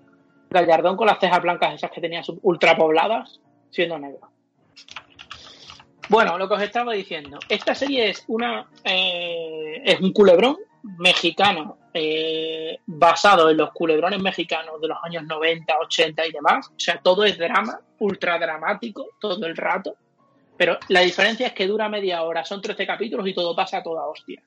Gallardón con las cejas blancas esas que tenía sub- ultra pobladas, siendo negro. Bueno, lo que os estaba diciendo. Esta serie es una eh, es un culebrón mexicano eh, basado en los culebrones mexicanos de los años 90, 80 y demás. O sea, todo es drama, ultra dramático todo el rato. Pero la diferencia es que dura media hora, son 13 capítulos y todo pasa a toda hostia.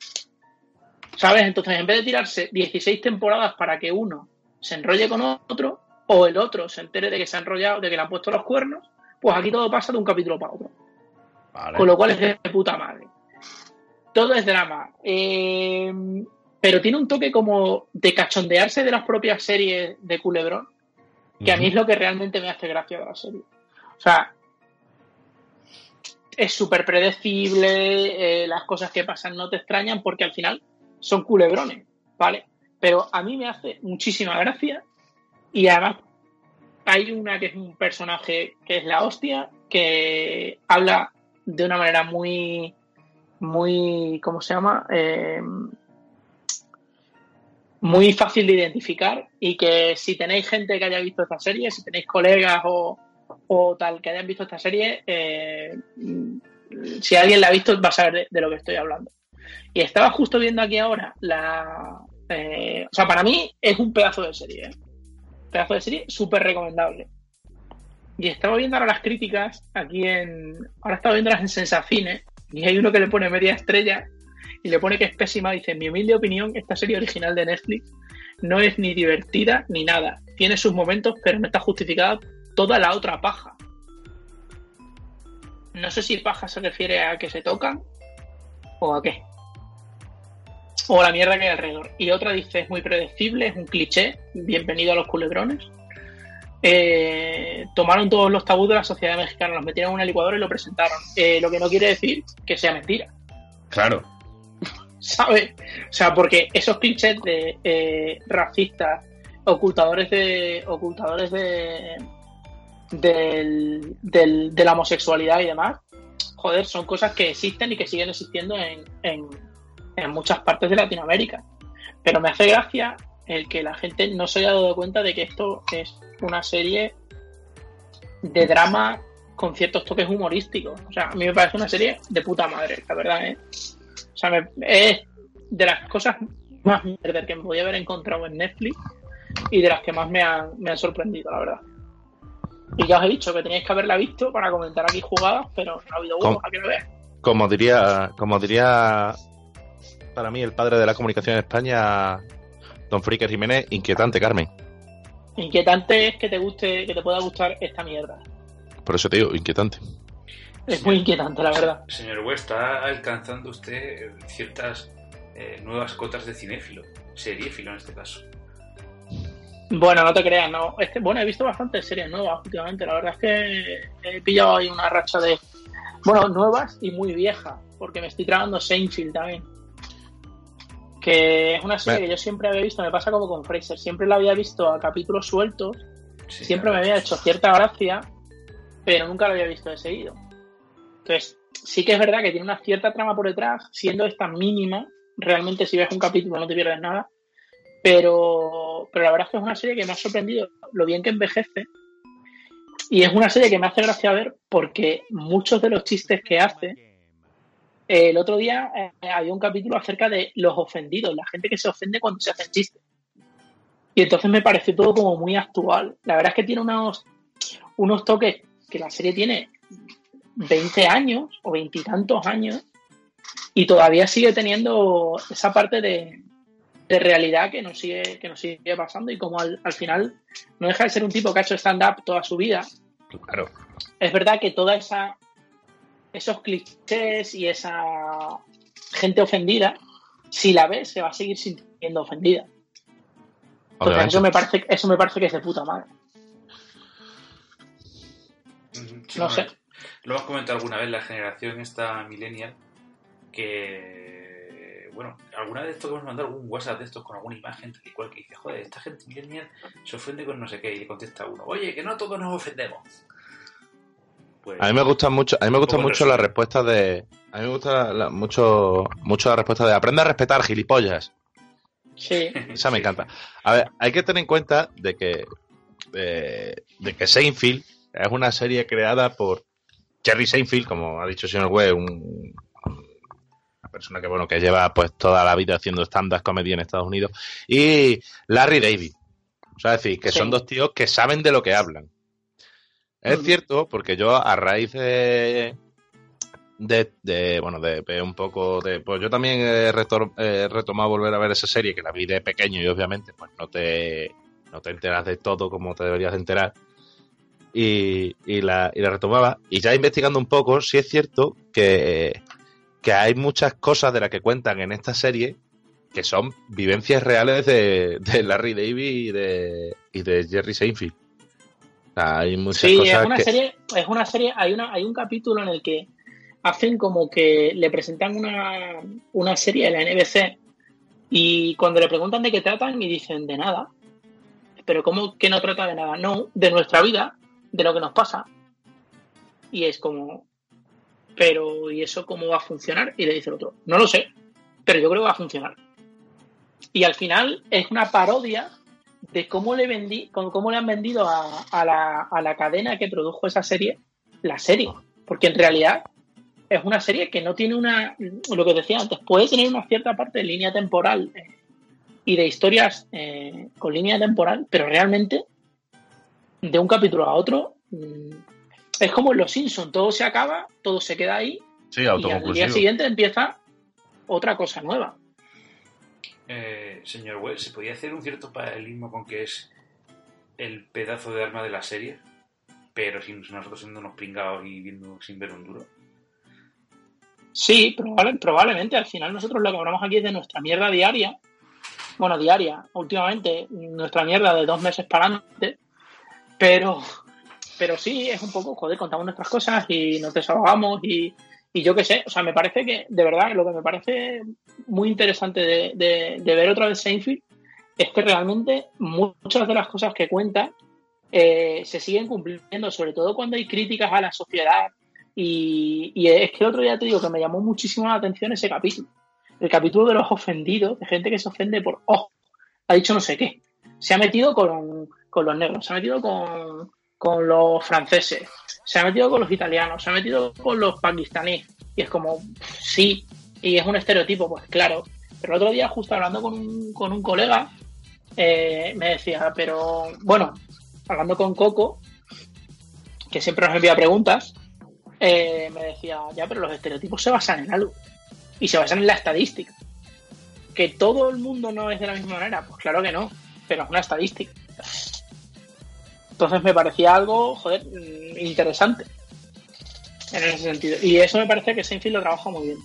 ¿Sabes? Entonces, en vez de tirarse 16 temporadas para que uno se enrolle con otro, o el otro se entere de que se ha enrollado, de que le han puesto los cuernos, pues aquí todo pasa de un capítulo para otro. Vale. Con lo cual es de puta madre. Todo es drama. Eh, pero tiene un toque como de cachondearse de las propias series de Culebrón, que a mí es lo que realmente me hace gracia de la serie. O sea, es súper predecible, eh, las cosas que pasan no te extrañan porque al final son culebrones, ¿vale? Pero a mí me hace muchísima gracia y además hay una que es un personaje que es la hostia, que habla de una manera muy, muy, ¿cómo se llama? Eh, muy fácil de identificar y que si tenéis gente que haya visto esta serie, si tenéis colegas o, o tal que hayan visto esta serie, eh, si alguien la ha visto va a saber de, lo que estoy hablando. Y estaba justo viendo aquí ahora la... eh, o sea, para mí es un pedazo de serie, ¿eh? Pedazo de serie súper recomendable. Y estaba viendo ahora las críticas aquí en. Ahora estaba viendo las en Sensacine y hay uno que le pone media estrella y le pone que es pésima. Dice: En mi humilde opinión, esta serie original de Netflix no es ni divertida ni nada. Tiene sus momentos, pero no está justificada toda la otra paja. No sé si paja se refiere a que se tocan o a qué. O a la mierda que hay alrededor. Y otra dice: Es muy predecible, es un cliché. Bienvenido a los culebrones. Eh, tomaron todos los tabús de la sociedad mexicana, los metieron en una licuadora y lo presentaron. Eh, lo que no quiere decir que sea mentira. Claro. ¿Sabes? O sea, porque esos clichés de eh, racistas, ocultadores de. ocultadores de. Del, del- de la homosexualidad y demás, joder, son cosas que existen y que siguen existiendo en, en, en muchas partes de Latinoamérica. Pero me hace gracia el que la gente no se haya dado cuenta de que esto es una serie de drama con ciertos toques humorísticos. O sea, a mí me parece una serie de puta madre, la verdad, ¿eh? O sea, me- es de las cosas más mierder que me podía haber encontrado en Netflix y de las que más me han, me han sorprendido, la verdad. Y ya os he dicho que teníais que haberla visto para comentar aquí jugadas, pero no ha habido huevos a que lo veas. Como diría, como diría para mí el padre de la comunicación en España, don Fricker Jiménez, inquietante, Carmen. Inquietante es que te guste, que te pueda gustar esta mierda. Por eso te digo, inquietante. Es muy inquietante, la verdad. Señor West, está alcanzando usted eh, ciertas eh, nuevas cotas de cinéfilo, seriéfilo en este caso. Bueno, no te creas, no. Este, bueno, he visto bastantes series nuevas últimamente. La verdad es que he pillado ahí una racha de. Bueno, nuevas y muy viejas. Porque me estoy tragando Seinfeld también. Que es una serie Me- que yo siempre había visto. Me pasa como con Fraser. Siempre la había visto a capítulos sueltos. Sí, siempre me había hecho cierta gracia. Pero nunca la había visto de seguido. Entonces, sí que es verdad que tiene una cierta trama por detrás. Siendo esta mínima. Realmente, si ves un capítulo, no te pierdes nada. Pero, pero la verdad es que es una serie que me ha sorprendido lo bien que envejece. Y es una serie que me hace gracia ver porque muchos de los chistes que hace. el otro día eh, había un capítulo acerca de los ofendidos, la gente que se ofende cuando se hacen chistes. Y entonces me pareció todo como muy actual. La verdad es que tiene unos, unos toques que la serie tiene 20 años o veintitantos años y todavía sigue teniendo esa parte de, de realidad que nos sigue, que nos sigue pasando y como al, al final no deja de ser un tipo que ha hecho stand-up toda su vida. Claro. Es verdad que toda esa esos clichés y esa gente ofendida, si la ves, se va a seguir sintiendo ofendida. Entonces, eso me parece, eso me parece que es de puta madre. Sí, No sé. Lo hemos comentado alguna vez, la generación esta millennial, que, bueno, alguna vez esto que hemos mandado algún WhatsApp de estos con alguna imagen tal y cual que dice, joder, esta gente millennial se ofende con no sé qué, y le contesta uno, oye, que no todos nos ofendemos. Pues, A mí me gustan mucho, a mí me gustan Poco mucho las respuestas de, a mí me gusta la- mucho, mucho la respuesta de aprende a respetar gilipollas. Sí. Esa me Sí. encanta. A ver, hay que tener en cuenta de que, de, de que Seinfeld es una serie creada por Jerry Seinfeld, como ha dicho el señor Webb, un- una persona que bueno que lleva pues toda la vida haciendo stand-up comedy en Estados Unidos, y Larry David. O sea, es decir, que Sí. son dos tíos que saben de lo que hablan. Es Ujú. cierto, porque yo a raíz de, de, de, bueno, de, de un poco de, pues yo también he retor- he retomado volver a ver esa serie que la vi de pequeño y obviamente pues no te, no te enteras de todo como te deberías de enterar y, y la, y la retomaba y ya investigando un poco sí es cierto que, que hay muchas cosas de las que cuentan en esta serie que son vivencias reales de, de Larry David y de, y de Jerry Seinfeld. O sea, hay muchas Sí, cosas es una que... serie, es una serie, hay una, hay un capítulo en el que hacen como que le presentan una, una serie de la NBC y cuando le preguntan de qué tratan y dicen de nada. Pero ¿cómo que no trata de nada? No, de nuestra vida, de lo que nos pasa. Y es como, pero ¿y eso cómo va a funcionar? Y le dice el otro, no lo sé, pero yo creo que va a funcionar. Y al final es una parodia de cómo le vendí, cómo le han vendido a, a la, a la cadena que produjo esa serie, la serie. Porque en realidad es una serie que no tiene una, lo que decía antes, puede tener una cierta parte de línea temporal eh, y de historias eh, con línea temporal, pero realmente de un capítulo a otro mm, es como en Los Simpsons, todo se acaba, todo se queda ahí Sí, y al día siguiente empieza otra cosa nueva. Eh, señor Well, ¿se podía hacer un cierto paralelismo con que es el pedazo de arma de la serie? Pero sin nosotros siendo unos pringados y viendo sin ver un duro. Sí, probable- probablemente. Al final nosotros lo que hablamos aquí es de nuestra mierda diaria. Bueno, diaria. Últimamente, nuestra mierda de dos meses para adelante. Pero, pero sí, es un poco, joder, contamos nuestras cosas y nos desahogamos y, y yo qué sé. O sea, me parece que, de verdad, lo que me parece muy interesante de, de- ver otra vez Seinfeld es que realmente muchas de las cosas que cuenta eh, se siguen cumpliendo, sobre todo cuando hay críticas a la sociedad y, y es que el otro día te digo que me llamó muchísimo la atención ese capítulo. El capítulo de los ofendidos, de gente que se ofende por, oh, ha dicho no sé qué. Se ha metido con, con los negros, se ha metido con, con los franceses, se ha metido con los italianos, se ha metido con los pakistaníes. Y es como, sí, y es un estereotipo, pues claro. Pero el otro día, justo hablando con un, con un colega, eh, me decía, pero bueno, hablando con Coco, que siempre nos envía preguntas, eh, me decía, ya, pero los estereotipos se basan en algo. Y se basan en la estadística. ¿Que todo el mundo no es de la misma manera? Pues claro que no, pero es una estadística. Entonces me parecía algo, joder, mm, interesante. En ese sentido. Y eso me parece que Seinfeld lo trabaja muy bien.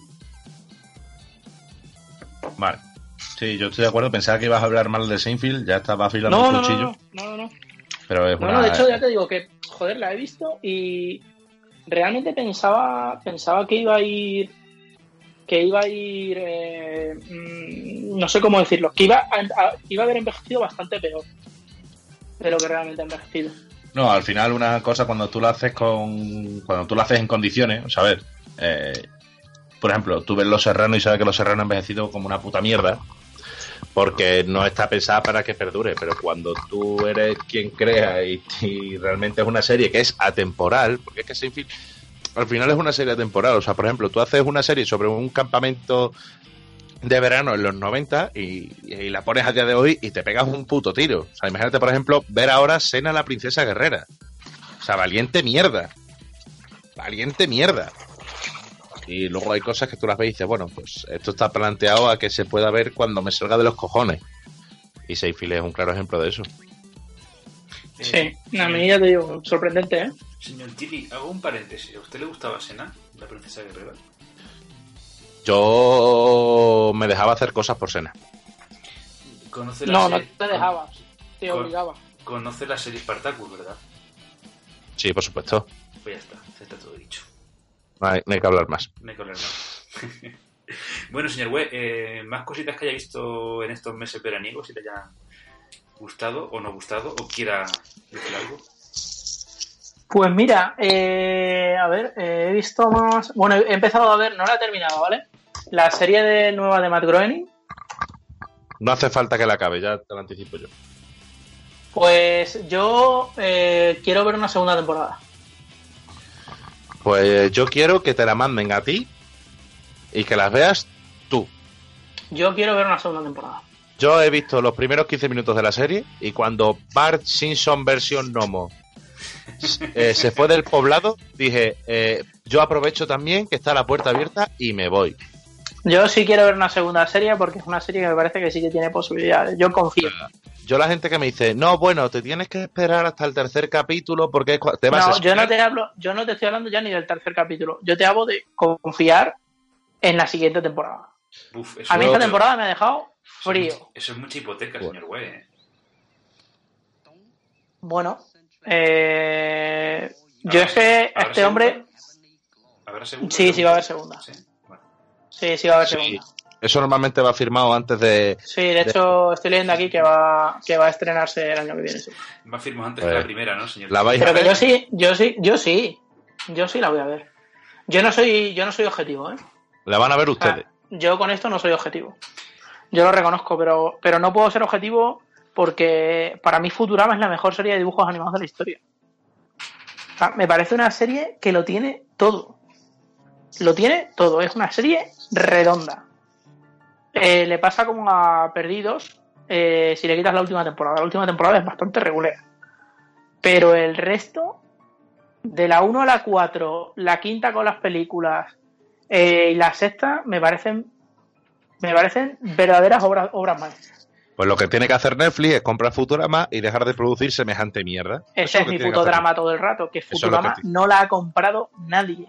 Vale. Sí, yo estoy de acuerdo. Pensaba que ibas a hablar mal de Seinfeld, ya estaba afilando No, el no, cuchillo. no, no, no. Pero es una. no, de hecho ya te digo que, joder, la he visto y realmente pensaba, pensaba que iba a ir, que iba a ir, eh, mm, no sé cómo decirlo, que iba a, a- iba a haber envejecido bastante peor de lo que realmente ha envejecido. No, al final una cosa cuando tú lo haces con. Cuando tú lo haces en condiciones, o sea, ver. eh, por ejemplo, tú ves Los Serranos y sabes que Los Serranos han envejecido como una puta mierda. porque no está pensada para que perdure, pero cuando tú eres quien crea y, realmente es una serie que es atemporal, porque es que Seinfeld al final es una serie atemporal, o sea, por ejemplo, tú haces una serie sobre un campamento de verano en los 90 y, y la pones a día de hoy y te pegas un puto tiro. O sea, imagínate, por ejemplo, ver ahora Sena la princesa guerrera. O sea, valiente mierda. Valiente mierda. Y luego hay cosas que tú las ves y dices, bueno, pues esto está planteado a que se pueda ver cuando me salga de los cojones. Y Seinfeld es un claro ejemplo de eso. Eh, Sí, a mí ya te digo, sorprendente, ¿eh? Señor Tilly, hago un paréntesis. ¿A usted le gustaba Sena, la princesa guerrera? Yo me dejaba hacer cosas por Sena. ¿Conoce la No, no serie- te dejabas, te con- obligaba. Conoce la serie Spartacus, ¿verdad? Sí, por supuesto. Pues ya está, ya está todo dicho. No hay, no hay que hablar más. No hay que hablar más. bueno, señor Web, eh, más cositas que haya visto en estos meses veraniegos, si le haya gustado o no gustado, o quiera decir algo. Pues mira, eh, a ver, eh, he visto más. Bueno, he empezado a ver, no la he terminado, ¿vale? La serie de nueva de Matt Groening. No hace falta que la acabe, ya te lo anticipo yo. Pues yo eh, quiero ver una segunda temporada. Pues yo quiero que te la manden a ti y que las veas tú. Yo quiero ver una segunda temporada. Yo he visto los primeros 15 minutos de la serie y cuando Bart Simpson versión Nomo eh, se fue del poblado, dije, eh, yo aprovecho también que está la puerta abierta y me voy. Yo sí quiero ver una segunda serie porque es una serie que me parece que sí que tiene posibilidades. Yo confío. Yo la gente que me dice, no, bueno, te tienes que esperar hasta el tercer capítulo porque te vas a No, yo no esperar". te hablo, yo no te estoy hablando ya ni del tercer capítulo. Yo te hablo de confiar en la siguiente temporada. Uf, eso, A mí esta temporada me ha dejado eso es frío. Eso es mucha hipoteca, Bueno. señor. ¿eh? Bueno, eh, yo es que a ¿Habrá este hombre, segunda? ¿Habrá segunda? Sí, sí va a haber segunda. Sí. Sí, sí va a haber Sí. segunda. Eso normalmente va firmado antes de... Sí, de hecho estoy leyendo aquí que va, que va a estrenarse el año que viene. sí. Va firmado antes A que la primera, ¿no, señor? La vais a Pero que ver. yo sí, yo sí, yo sí, yo sí la voy a ver. Yo no soy, yo no soy objetivo, ¿eh? La van a ver ustedes. yo con esto no soy objetivo. Yo lo reconozco, pero, pero no puedo ser objetivo porque para mí Futurama es la mejor serie de dibujos animados de la historia. O sea, me parece una serie que lo tiene todo. Lo tiene todo. Es una serie redonda. Eh, le pasa como a Perdidos eh, si le quitas la última temporada. La última temporada es bastante regular. Pero el resto de la 1 a la 4, la quinta con las películas eh, y la sexta me parecen me parecen verdaderas obras, obras maestras. Pues lo que tiene que hacer Netflix es comprar Futurama y dejar de producir semejante mierda. Ese es mi putodrama todo el rato, que es Futurama que no la ha comprado nadie.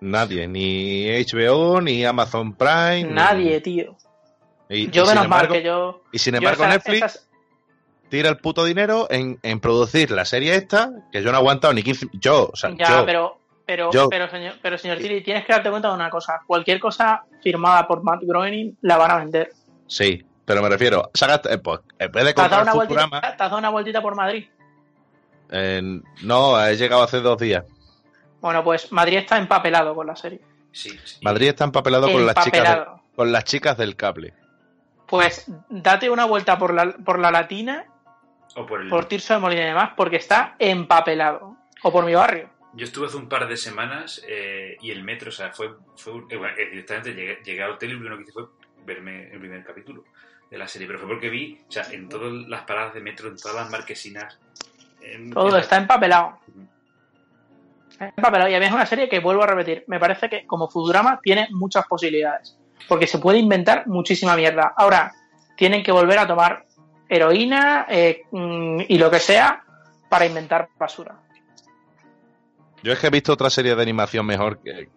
Nadie, ni HBO, ni Amazon Prime. ni- Nadie, tío. Y, Yo y menos mal embargo- que yo... Y sin embargo, Netflix esas- tira el puto dinero en, en producir la serie esta, que yo no he aguantado ni 15. Yo, o sea, Ya, yo. pero, pero, yo- pero, señor, pero señor Tiri, tienes que darte cuenta de una cosa. Cualquier cosa firmada por Matt Groening la van a vender. Sí, pero me refiero. Saga, eh, pues, en vez de ¿Te has, dado comprar una Futurama, vueltita, te has dado una vueltita por Madrid? eh, no, he llegado hace dos días. Bueno, pues Madrid está empapelado con la serie. Sí, sí. Madrid está empapelado con las chicas, de- con las chicas del cable. Pues date una vuelta por la, por la Latina, O por el... por Tirso de Molina y demás, porque está empapelado. O por mi barrio. Yo estuve hace un par de semanas eh, y el metro, o sea, fue, eh, bueno, eh, directamente llegué, llegué al hotel y lo primero que hice fue verme el primer capítulo de la serie, pero fue porque vi, o sea, en todas las paradas de metro, en todas las marquesinas, en- Todo en- está empapelado. Empapelado. Y a mí es una serie que vuelvo a repetir. Me parece que como Futurama tiene muchas posibilidades. Porque se puede inventar muchísima mierda. Ahora, tienen que volver a tomar heroína eh, mm, y lo que sea para inventar basura. Yo es que he visto otra serie de animación mejor que.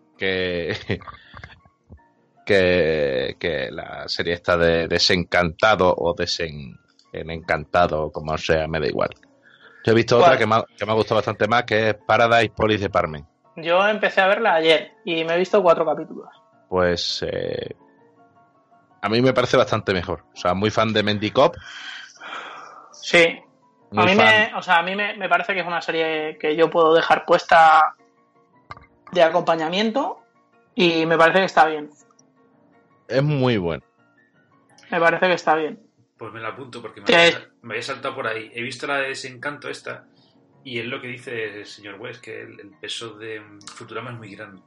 que, la serie esta de Desencantado o Desen, en Encantado, como sea, me da igual. Yo he visto ¿Cuál? otra que me, ha, que me ha gustado bastante más, que es Paradise Police Department. Yo empecé a verla ayer y me he visto cuatro capítulos. Pues eh, a mí me parece bastante mejor. O sea, muy fan de Mendy Cop. Sí. Muy a mí, fan. me, o sea, a mí me, me parece que es una serie que yo puedo dejar puesta de acompañamiento y me parece que está bien. Es muy bueno. Me parece que está bien. Pues me la apunto porque me había, me había saltado por ahí. He visto la de Desencanto esta y es lo que dice el señor West, que el, el peso de Futurama es muy grande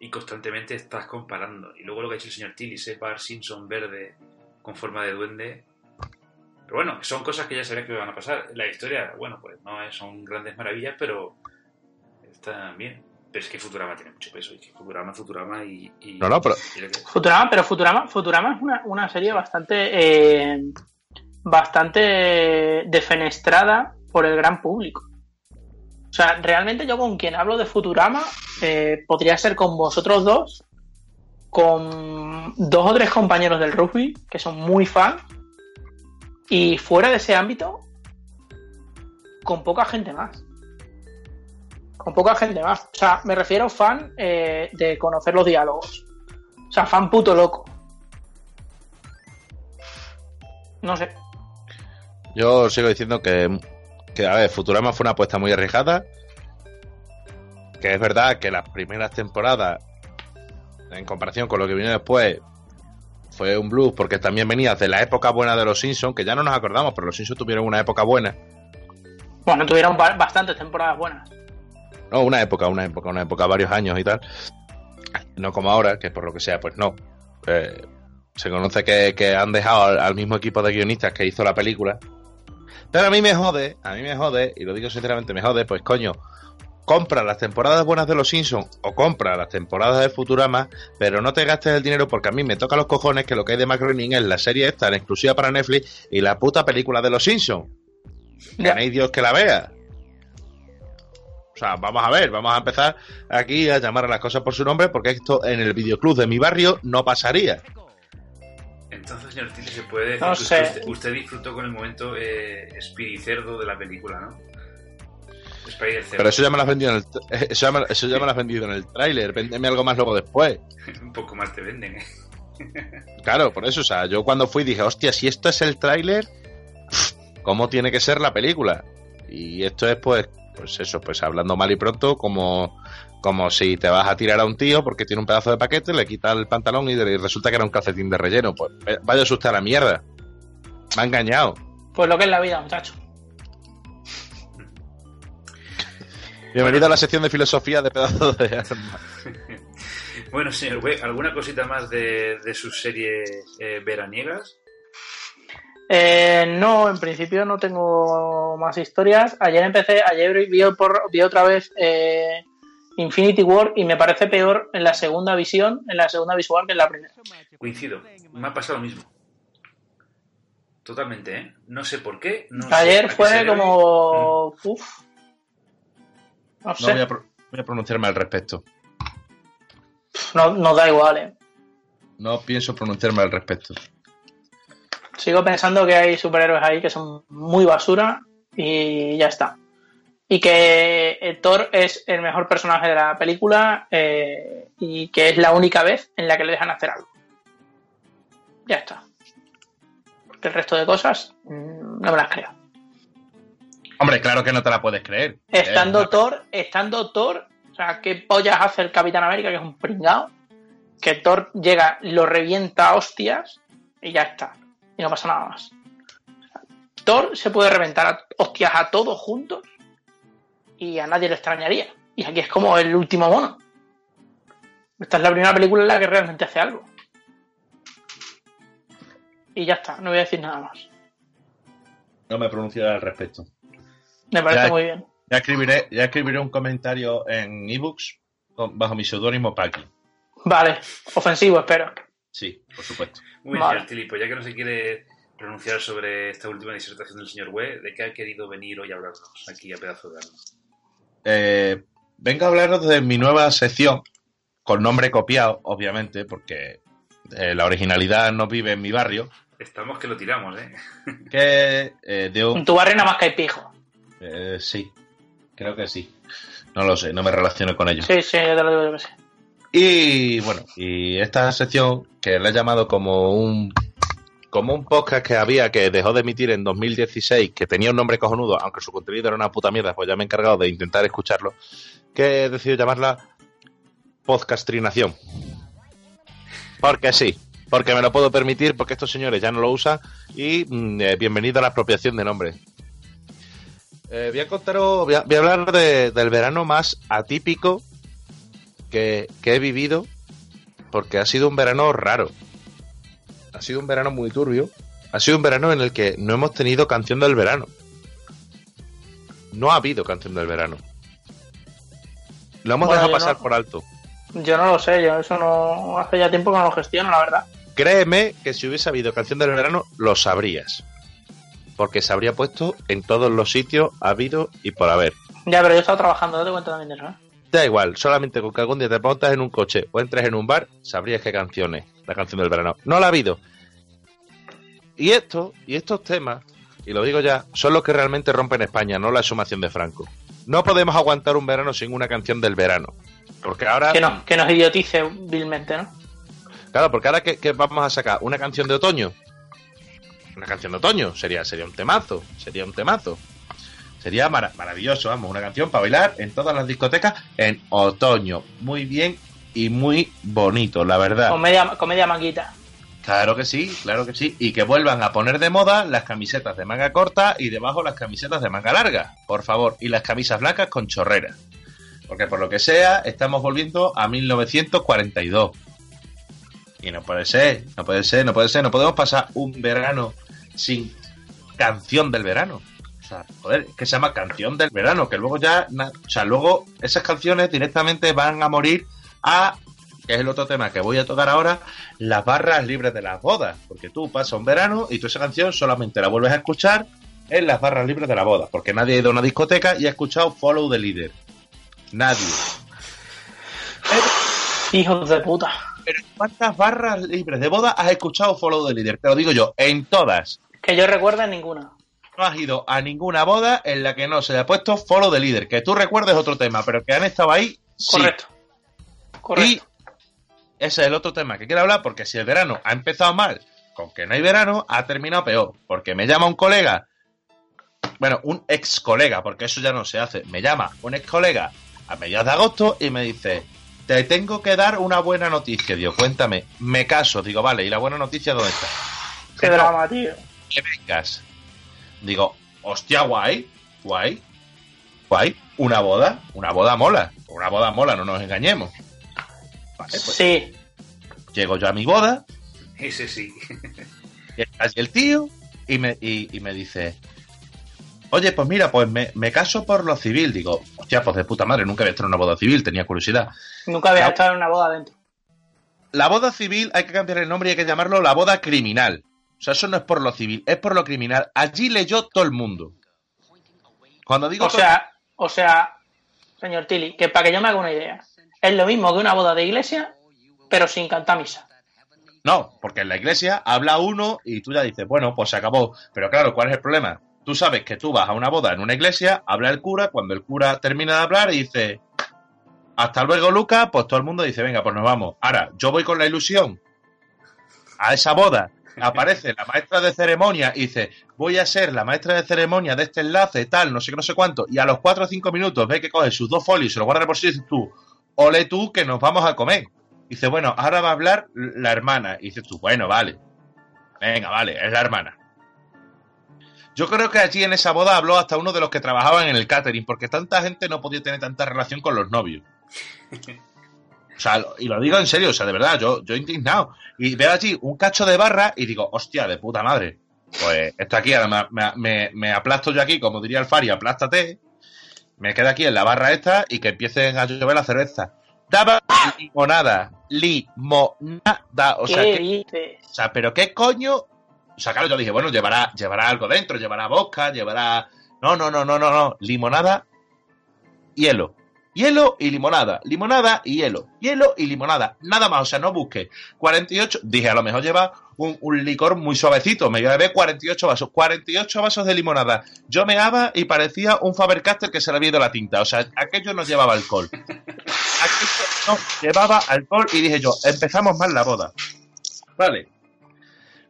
y constantemente estás comparando. Y luego lo que ha hecho el señor Tilly, ese Bar Simpson verde con forma de duende. Pero bueno, son cosas que ya sabía que van a pasar. La historia, bueno, pues no es- son grandes maravillas, pero están bien. Pero es que Futurama tiene mucho peso. Y que Futurama, Futurama y... y- No, no, pero- y lo que- Futurama, pero Futurama, Futurama es una, una serie bastante eh, bastante defenestrada por el gran público. O sea, realmente yo con quien hablo de Futurama eh, podría ser con vosotros dos, con dos o tres compañeros del rugby que son muy fan y fuera de ese ámbito con poca gente más. Con poca gente más. O sea, me refiero fan eh, de conocer los diálogos. O sea, fan puto loco. No sé. Yo sigo diciendo que, que, a ver, Futurama fue una apuesta muy arriesgada. Que es verdad que las primeras temporadas, en comparación con lo que vino después, fue un blues, porque también venía de la época buena de los Simpsons, que ya no nos acordamos, pero los Simpsons tuvieron una época buena. Bueno, tuvieron ba- bastantes temporadas buenas. No, una época, una época, una época, varios años y tal. No como ahora, que por lo que sea, pues no. Eh, se conoce que, que han dejado al, al mismo equipo de guionistas que hizo la película. Pero a mí me jode, a mí me jode, y lo digo sinceramente, me jode, pues coño, compra las temporadas buenas de los Simpsons o compra las temporadas de Futurama, pero no te gastes el dinero porque a mí me toca los cojones que lo que hay de Macroning es la serie esta en exclusiva para Netflix y la puta película de los Simpsons. Que Ya. no hay Dios que la vea. O sea, vamos a ver, vamos a empezar aquí a llamar a las cosas por su nombre porque esto en el videoclub de mi barrio no pasaría. Entonces, señor Tilly, se puede decir No que sé. usted, usted disfrutó con el momento eh, espiricerdo de la película, ¿no? Pero eso ya me lo has vendido en el, eso ya me, eso ya me lo has vendido en el tráiler. Véndeme algo más luego después. Un poco más te venden, ¿eh? Claro, por eso, o sea, yo cuando fui dije, hostia, si esto es el tráiler, ¿cómo tiene que ser la película? Y esto es pues, pues eso, pues hablando mal y pronto, como, como si te vas a tirar a un tío porque tiene un pedazo de paquete, le quita el pantalón y de- resulta que era un calcetín de relleno. Pues eh, vaya a asustar a la mierda. Me ha engañado. Pues lo que es la vida, muchacho. Bienvenido a la sección de filosofía de pedazos de arma. Bueno, señor Webb, ¿alguna cosita más de, de sus series eh, veraniegas? Eh, no, en principio no tengo más historias. Ayer empecé, ayer vi, por, vi otra vez eh, Infinity War y me parece peor en la segunda visión, en la segunda visual que en la primera. Coincido, me ha pasado lo mismo. Totalmente, ¿eh? No sé por qué. no ayer fue como... Uf. No voy a, pro- voy a pronunciarme al respecto. no, nos da igual, eh. No pienso pronunciarme al respecto. Sigo pensando que hay superhéroes ahí que son muy basura y ya está. Y que eh, Thor es el mejor personaje de la película eh, y que es la única vez en la que le dejan hacer algo. Ya está. Porque el resto de cosas mm, no me las creo. Hombre, claro que no te la puedes creer. Estando Thor, estando Thor, o sea, ¿qué pollas hace el Capitán América, que es un pringao? Que Thor llega, lo revienta a hostias y ya está. Y no pasa nada más. Thor se puede reventar a hostias a todos juntos y a nadie le extrañaría. Y aquí es como el último mono. Esta es la primera película en la que realmente hace algo. Y ya está, no voy a decir nada más. No me pronuncio al respecto. Me parece Ya. muy bien. Ya escribiré, ya escribiré un comentario en ebooks bajo mi seudónimo Paki. Vale, ofensivo, espero. Sí, por supuesto. Muy bien, Vale. Tilly, pues ya que no se quiere pronunciar sobre esta última disertación del señor Webb, ¿de qué ha querido venir hoy a hablarnos aquí a pedazo de arma? Eh, vengo a hablaros de mi nueva sección, con nombre copiado, obviamente, porque eh, la originalidad no vive en mi barrio, Estamos que lo tiramos, ¿eh? que eh, de un... En tu barrio nada más que hay pijo. eh, sí, creo que sí. No lo sé, no me relaciono con ellos. Sí, sí, yo te lo digo yo que. Y bueno, y esta sección que le he llamado como un como un podcast que había que dejó de emitir en 2016, que tenía un nombre cojonudo, aunque su contenido era una puta mierda, pues ya me he encargado de intentar escucharlo, que he decidido llamarla podcastrinación. Porque sí, porque me lo puedo permitir, porque estos señores ya no lo usan y mm, eh, bienvenido a la apropiación de nombre. Eh, voy a contaros, voy a, voy a hablar de- del verano más atípico que, que he vivido porque ha sido un verano raro. Ha sido un verano muy turbio. Ha sido un verano en el que no hemos tenido canción del verano. No ha habido canción del verano. Lo hemos Bueno, dejado pasar no- por alto. Yo no lo sé, yo eso no hace ya tiempo que no lo gestiono, la verdad. Créeme que si hubiese habido canción del verano, lo sabrías. Porque se habría puesto en todos los sitios habido y por haber. Ya, pero yo he estado trabajando, date cuenta también de eso, ¿eh? Da igual, solamente con que algún día te montas en un coche o entres en un bar, sabrías qué canción es, la canción del verano. No la ha habido. Y esto, y estos temas, y lo digo ya, son los que realmente rompen España, no la exhumación de Franco. No podemos aguantar un verano sin una canción del verano. Porque ahora. Que, no, que nos idiotice vilmente, ¿no? Claro, porque ahora que, vamos a sacar una canción de otoño. Una canción de otoño sería, sería un temazo. Sería un temazo. Sería mara- maravilloso, vamos, una canción para bailar en todas las discotecas en otoño. Muy bien y muy bonito, la verdad. Comedia, comedia manguita. Claro que sí, claro que sí. Y que vuelvan a poner de moda las camisetas de manga corta y debajo las camisetas de manga larga, por favor. Y las camisas blancas con chorrera. Porque por lo que sea, estamos volviendo a 1942. Y no puede ser, no puede ser, no puede ser. No podemos pasar un verano sin canción del verano. Sea, joder, que se llama canción del verano, que luego ya, o sea, luego esas canciones directamente van a morir a, que es el otro tema que voy a tocar ahora, las barras libres de las bodas. Porque tú pasas un verano y tú esa canción solamente la vuelves a escuchar en las barras libres de la boda. Porque nadie ha ido a una discoteca y ha escuchado Follow the Leader. Nadie. Hijos de puta. Pero ¿cuántas barras libres de boda has escuchado Follow the Leader? Te lo digo yo, en todas. Que yo recuerde ninguna. No has ido a ninguna boda en la que no se haya puesto Follow the Leader. Que tú recuerdes otro tema, pero que han estado ahí, sí. Correcto. Correcto. Y ese es el otro tema que quiero hablar, porque si el verano ha empezado mal, con que no hay verano, ha terminado peor. Porque me llama un colega, bueno, un ex colega, porque eso ya no se hace, me llama un ex colega a mediados de agosto y me dice, te tengo que dar una buena noticia. Digo, cuéntame, me caso. Digo, vale, ¿y la buena noticia dónde está? Qué drama, tío. que vengas. Digo, hostia, guay, guay, guay, una boda, una boda mola, una boda mola, no nos engañemos. Vale, pues Sí. llego yo a mi boda, Ese sí. y está allí el tío, y me, y, y me dice, oye, pues mira, pues me, me caso por lo civil. Digo, hostia, pues de puta madre, nunca había estado en una boda civil, tenía curiosidad. Nunca había La- estado en una boda dentro. La boda civil hay que cambiar el nombre y hay que llamarlo la boda criminal. O sea, eso no es por lo civil, es por lo criminal. Allí leyó todo el mundo. Cuando digo O todo- sea, o sea, señor Tilly, que para que yo me haga una idea, es lo mismo que una boda de iglesia, pero sin cantar misa. No, porque en la iglesia habla uno y tú ya dices, bueno, pues se acabó. Pero claro, ¿cuál es el problema? Tú sabes que tú vas a una boda en una iglesia, habla el cura, cuando el cura termina de hablar y dice, hasta luego Lucas, pues todo el mundo dice, venga, pues nos vamos. Ahora, yo voy con la ilusión a esa boda, aparece la maestra de ceremonia y dice, voy a ser la maestra de ceremonia de este enlace, tal, no sé qué, no sé cuánto, y a los cuatro o cinco minutos ve que coge sus dos folios y se los guarda el bolsillo y dices tú, ole tú que nos vamos a comer. Dice, bueno, ahora va a hablar la hermana. Y dices tú, bueno, vale. Venga, vale, es la hermana. Yo creo que allí en esa boda habló hasta uno de los que trabajaban en el catering, porque tanta gente no podía tener tanta relación con los novios. O sea, y lo digo en serio, o sea, de verdad, yo, yo indignado. Y veo allí un cacho de barra y digo, hostia, de puta madre. Pues esto aquí, ahora me, me- me aplasto yo aquí, como diría el Fari, aplástate. Me quedo aquí en la barra esta y que empiecen a llover la cerveza. Daba limonada, limonada. O sea, ¿Qué que- o sea, pero qué coño. O sea, claro, yo dije, bueno, llevará, llevará algo dentro, llevará vodka, llevará. No, no, no, no, no, no. Limonada, hielo. Hielo y limonada. Limonada y hielo. Hielo y limonada. Nada más, o sea, no busque. 48. Dije, a lo mejor lleva un, un licor muy suavecito. Me llevé 48 vasos. 48 vasos de limonada. Yo me daba y parecía un Faber-Castell que se le había ido la tinta. O sea, aquello no llevaba alcohol. Aquello no llevaba alcohol y dije yo, empezamos mal la boda. Vale.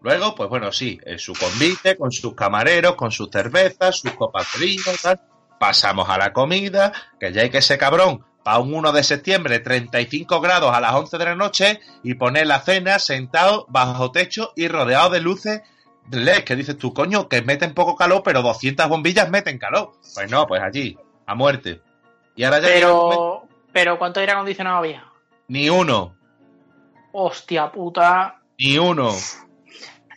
Luego, pues bueno, sí, en su convite, con sus camareros, con sus cervezas, sus copas de vino, tal. Pasamos a la comida, que ya hay que ser cabrón, para un 1 de septiembre, 35 grados a las 11 de la noche, y poner la cena sentado bajo techo y rodeado de luces LED, que dices tú, coño, que meten poco calor, pero 200 bombillas meten calor. Pues no, pues allí, a muerte. Y ahora ya Pero, pero ¿cuánto aire acondicionado había? ni uno, Hostia puta. ni uno.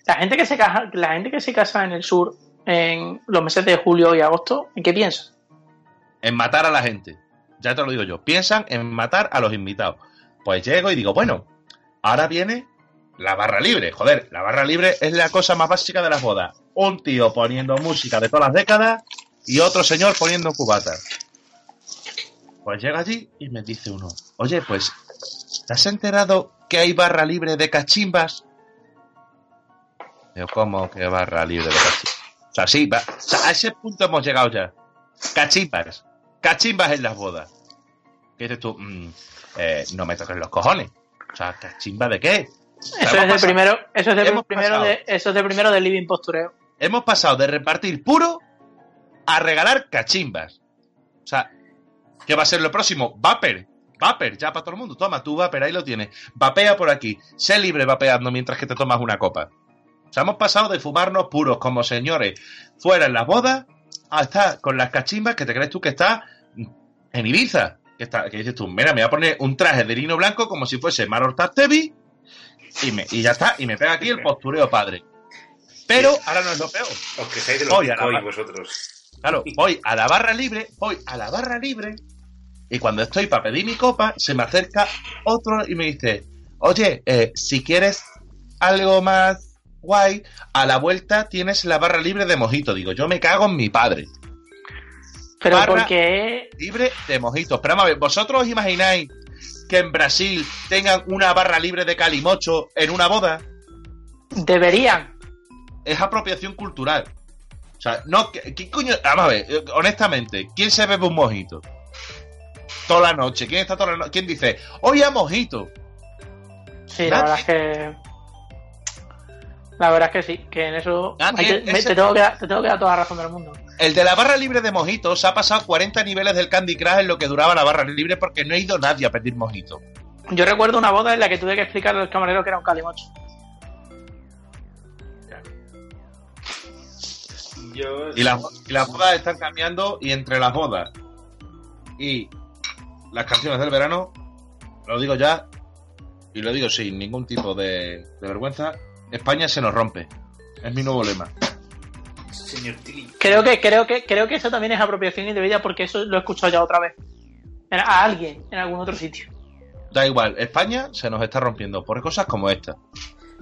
La gente que se casa, la gente que se casa en el sur en los meses de julio y agosto, ¿en qué piensa? En matar a la gente. Ya te lo digo yo. Piensan en matar a los invitados. Pues llego y digo, bueno, ahora viene la barra libre. Joder, la barra libre es la cosa más básica de las bodas. Un tío poniendo música de todas las décadas y otro señor poniendo cubatas. Pues llega allí y me dice uno, oye, pues, ¿te has enterado que hay barra libre de cachimbas? Yo, ¿cómo que barra libre de cachimbas? O sea, sí, va- o sea, a ese punto hemos llegado ya. Cachimbas. Cachimbas en las bodas. ¿Qué dices tú? Mm, eh, no me toques los cojones. O sea, ¿cachimba de qué? O sea, Eso es de primero, eso es de hemos primero pasado. de, eso es de primero del living postureo. hemos pasado de repartir puro a regalar cachimbas. O sea, ¿qué va a ser lo próximo? Vapor. Vapor, ya para todo el mundo. Toma, tú vapor, ahí lo tienes. Vapea por aquí. Sé libre vapeando mientras que te tomas una copa. O sea, hemos pasado de fumarnos puros como señores fuera en las bodas a estar con las cachimbas que te crees tú que estás en Ibiza. Que, está, que dices tú, mira, me voy a poner un traje de lino blanco como si fuese Maror Tevi y, me, y ya está. Y me pega aquí el postureo padre. Pero ahora no es lo peor. Os quejáis de los Voy a vosotros. Claro, voy a la barra libre, voy a la barra libre y cuando estoy para pedir mi copa, se me acerca otro y me dice, oye, eh, si quieres algo más guay, a la vuelta tienes la barra libre de mojito. Digo, yo me cago en mi padre. Pero Barra- porque Libre de mojito. Pero vamos a ver, ¿vosotros os imagináis que en Brasil tengan una barra libre de calimocho en una boda? deberían. es apropiación cultural. O sea, no, ¿qué, qué coño? Vamos a ver, eh, honestamente, ¿quién se bebe un mojito? Toda la noche. ¿Quién está toda la noche? ¿Quién dice, hoy a mojito? Sí, la verdad es que. La verdad es que sí, que en eso Nadie, hay que- me- ese- te, tengo que dar, te tengo que dar toda la razón del mundo. El de la barra libre de mojito se ha pasado 40 niveles del Candy Crush en lo que duraba la barra libre porque no ha ido nadie a pedir mojito. Yo recuerdo una boda en la que tuve que explicarle al camarero que era un calimocho. Yo, Y las, y las bodas están cambiando y entre las bodas y las canciones del verano, lo digo ya y lo digo sin ningún tipo de, de vergüenza, España se nos rompe. Es mi nuevo lema. Señor Tilly, Creo que, creo que, creo que eso también es apropiación indebida porque eso lo he escuchado ya otra vez. A alguien en algún otro sitio. Da igual, España se nos está rompiendo por cosas como esta.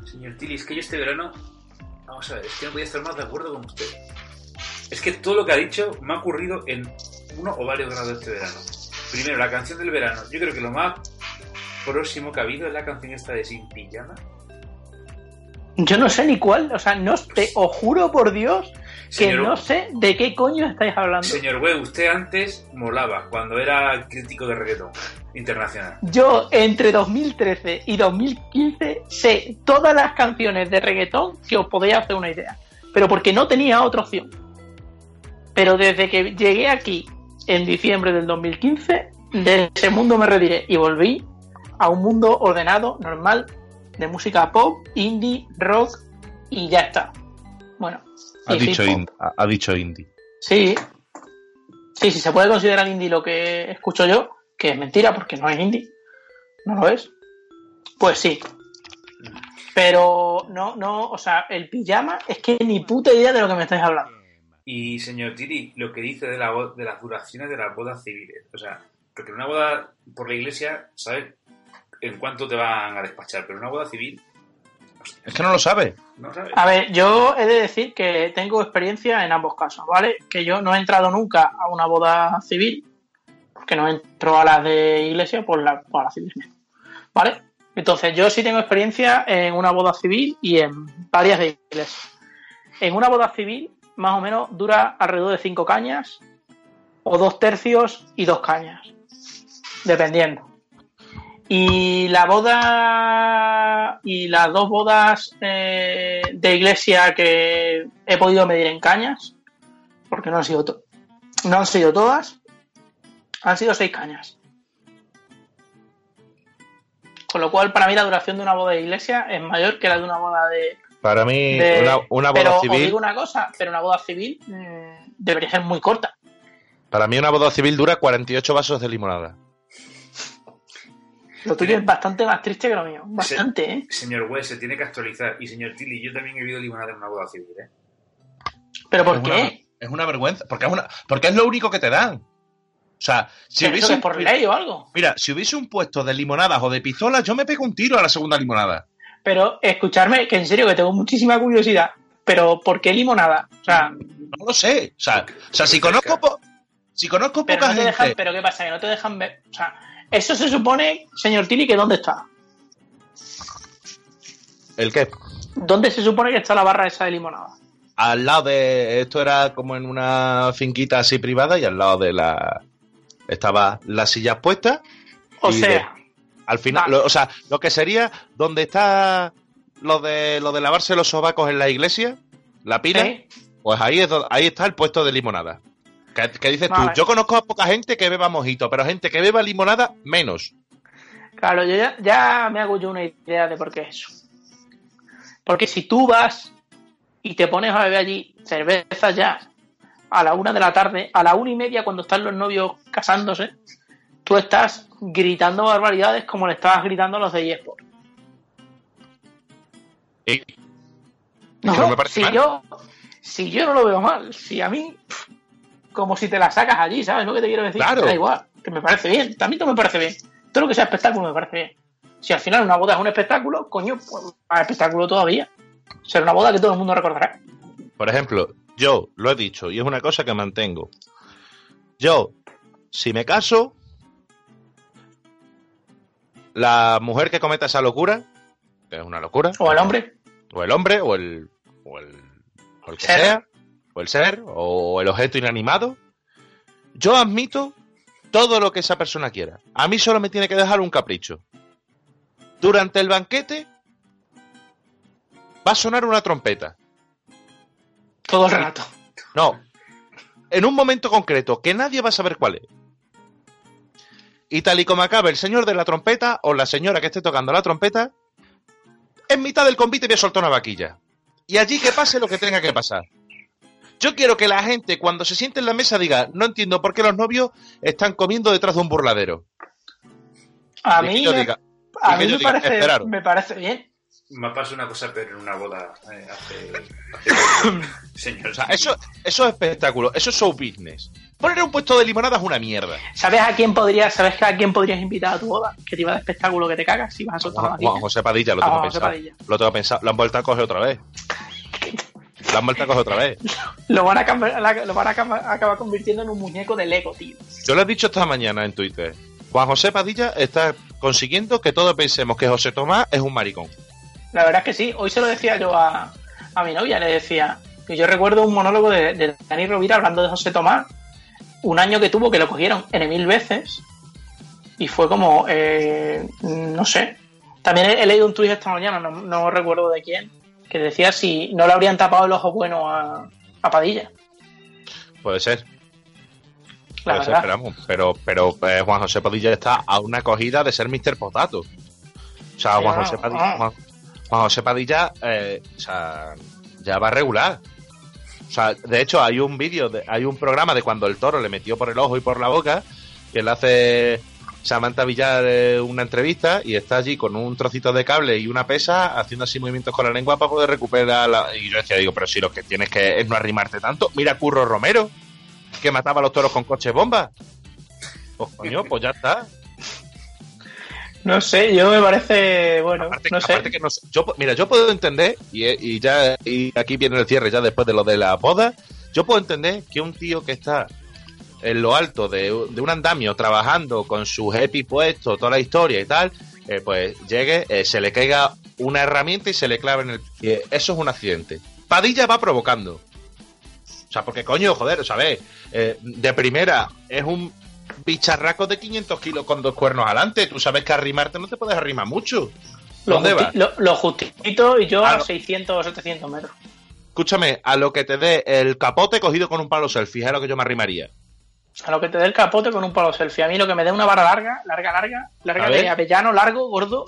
señor Tilly, es que yo este verano. Vamos a ver, es que no podía estar más de acuerdo con usted. Es que todo lo que ha dicho me ha ocurrido en uno o varios grados este verano. Primero, la canción del verano. Yo creo que lo más próximo que ha habido es la canción esta de Sin Pijama. Yo no sé ni cuál, o sea, no te os juro por Dios que Señor- no sé de qué coño estáis hablando. Señor Webb, usted antes molaba cuando era crítico de reggaetón internacional. Yo entre 2013 y 2015 sé todas las canciones de reggaetón que os podéis hacer una idea, pero porque no tenía otra opción. Pero desde que llegué aquí en diciembre del 2015, de ese mundo me retiré y volví a un mundo ordenado, normal, de música pop, indie, rock y ya está. Bueno, Ha dicho, hip hop. in- ha, dicho indie. Sí. Sí, sí, se puede considerar indie lo que escucho yo, que es mentira porque no es indie. No lo es. Pues sí. Pero no, no, o sea, el pijama es que ni puta idea de lo que me estáis hablando. Y señor Tiri, lo que dice de, la, de las duraciones de las bodas civiles. O sea, porque una boda por la iglesia, ¿sabes en cuánto te van a despachar? Pero una boda civil, Es que no lo sabe. no sabes. A ver, yo he de decir que tengo experiencia en ambos casos, ¿vale? Que yo no he entrado nunca a una boda civil, porque no entro a las de iglesia por la, por la civil mismo, ¿vale? Entonces, yo sí tengo experiencia en una boda civil y en varias de iglesia. En una boda civil, más o menos, dura alrededor de cinco cañas, o dos tercios y dos cañas, dependiendo. Y la boda y las dos bodas eh, de iglesia que he podido medir en cañas, porque no han sido to- no han sido todas, han sido seis cañas. Con lo cual, para mí la duración de una boda de iglesia es mayor que la de una boda de, Para mí, de- una, una pero boda os civil, digo una cosa, pero una boda civil mm, debería ser muy corta. para mí una boda civil dura 48 vasos de limonada. Lo tuyo es bastante más triste que lo mío, bastante, ¿eh? Señor Webb, se tiene que actualizar. Y señor Tilly, yo también he bebido limonada en una boda civil, ¿eh? Pero ¿por es qué? Una, es una vergüenza. Porque es, una, porque es lo único que te dan. O sea, si ¿Pero eso hubiese, que es un, por ley o algo? mira, si hubiese un puesto de limonadas o de pistolas, yo me pego un tiro a la segunda limonada. Pero escucharme, que en serio que tengo muchísima curiosidad. Pero ¿por qué limonada? O sea, No lo sé. O sea, o sea si conozco si conozco pero poca no te gente. dejan, pero ¿qué pasa? Que no te dejan ver. O sea, eso se supone, señor Tili, que ¿dónde está? ¿El qué? ¿Dónde se supone que está la barra esa de limonada? Al lado de. Esto era como en una finquita así privada y al lado de la. Estaba las sillas puestas. O sea, Al final, Vale. lo- o sea, lo que sería donde está lo de lo de lavarse los sobacos en la iglesia, la pila, ¿eh? pues ahí es ahí está el puesto de limonada. ¿Qué, qué dices Vale. tú? Yo conozco a poca gente que beba mojito, pero gente que beba limonada menos. Claro, yo ya, ya me hago yo una idea de por qué es eso. Porque si tú vas y te pones a beber allí cerveza ya a la una de la tarde, a la una y media cuando están los novios casándose, tú estás gritando barbaridades como le estabas gritando a los de eSport. Y- No, me si mal. yo, si yo no lo veo mal, si a mí, pff, como si te la sacas allí, ¿sabes lo que te quiero decir? Claro. Da igual, que me parece bien, también todo me parece bien. Todo lo que sea espectáculo me parece bien. Si al final una boda es un espectáculo, coño, pues más espectáculo todavía. Será una boda que todo el mundo recordará. Por ejemplo, yo lo he dicho y es una cosa que mantengo. Yo, si me caso, la mujer que cometa esa locura, que es una locura, O el hombre. o el hombre, o el, o el, o el que sea, o el ser, o el objeto inanimado, yo admito todo lo que esa persona quiera. A mí solo me tiene que dejar un capricho. Durante el banquete va a sonar una trompeta. Todo el rato. No. En un momento concreto, que nadie va a saber cuál es. Y tal y como acabe el señor de la trompeta o la señora que esté tocando la trompeta, en mitad del convite voy a soltar una vaquilla. Y allí que pase lo que tenga que pasar. Yo quiero que la gente cuando se siente en la mesa diga, no entiendo por qué los novios están comiendo detrás de un burladero. A Y mí, yo me- diga, a mí me, diga, parece, esperaros. me parece bien. Me pasó una cosa, pero en una boda eh, hace. Señor. O sea, eso, eso es espectáculo, eso es show business. Poner un puesto de limonada es una mierda. ¿Sabes a quién podrías, sabes a quién podrías invitar a tu boda? Que te iba de espectáculo que te cagas si vas a soltar Juan, la Juan. José Padilla, lo tengo José. Padilla. Lo tengo pensado. Lo han vuelto a coger otra vez. Lo han vuelto a coger otra vez. Lo van a, la- lo van a acaba- acabar convirtiendo en un muñeco de Lego, tío. Yo lo he dicho esta mañana en Twitter. Juan José Padilla está consiguiendo que todos pensemos que José Tomás es un maricón. La verdad es que sí. Hoy se lo decía yo a, a mi novia, le decía que yo recuerdo un monólogo de, de Dani Rovira hablando de José Tomás, un año que tuvo que lo cogieron N mil veces y fue como, eh, no sé. También he, he leído un tuit esta mañana, no, no recuerdo de quién, que decía si no le habrían tapado el ojo bueno a, a Padilla. Puede ser. La Puede ser, verdad. pero, pero, pero eh, Juan José Padilla está a una acogida de ser Mr. Potato. O sea, Juan José. Padilla, Juan, Juan José Padilla eh, o sea, ya va regular. O sea, de hecho, hay un vídeo, de- hay un programa de cuando el toro le metió por el ojo y por la boca, que le hace Samantha Villar eh, una entrevista y está allí con un trocito de cable y una pesa haciendo así movimientos con la lengua para poder recuperar la... Y yo decía, digo, pero si lo que tienes que es no arrimarte tanto, mira Curro Romero, que mataba a los toros con coches bomba. Pues coño, pues ya está. No sé, yo me parece, bueno, Aparte, no sé. que no sé- yo, mira, yo puedo entender, y, y ya y aquí viene el cierre ya después de lo de la boda, yo puedo entender que un tío que está en lo alto de, de un andamio trabajando con su happy puesto, toda la historia y tal, eh, pues llegue, eh, se le caiga una herramienta y se le clave en el pie. Eso es un accidente. Padilla va provocando. O sea, porque coño, joder, ¿sabes? Eh, de primera, es un bicharraco de 500 kilos con dos cuernos adelante. Tú sabes que arrimarte no te puedes arrimar mucho. Lo, ¿Dónde justi- vas? lo, lo justito y yo a no. 600 o 700 metros. Escúchame, a lo que te dé el capote cogido con un palo selfie, es a lo que yo me arrimaría. A lo que te dé el capote con un palo selfie. A mí lo que me dé una vara larga, larga, larga, larga de avellano, largo, gordo,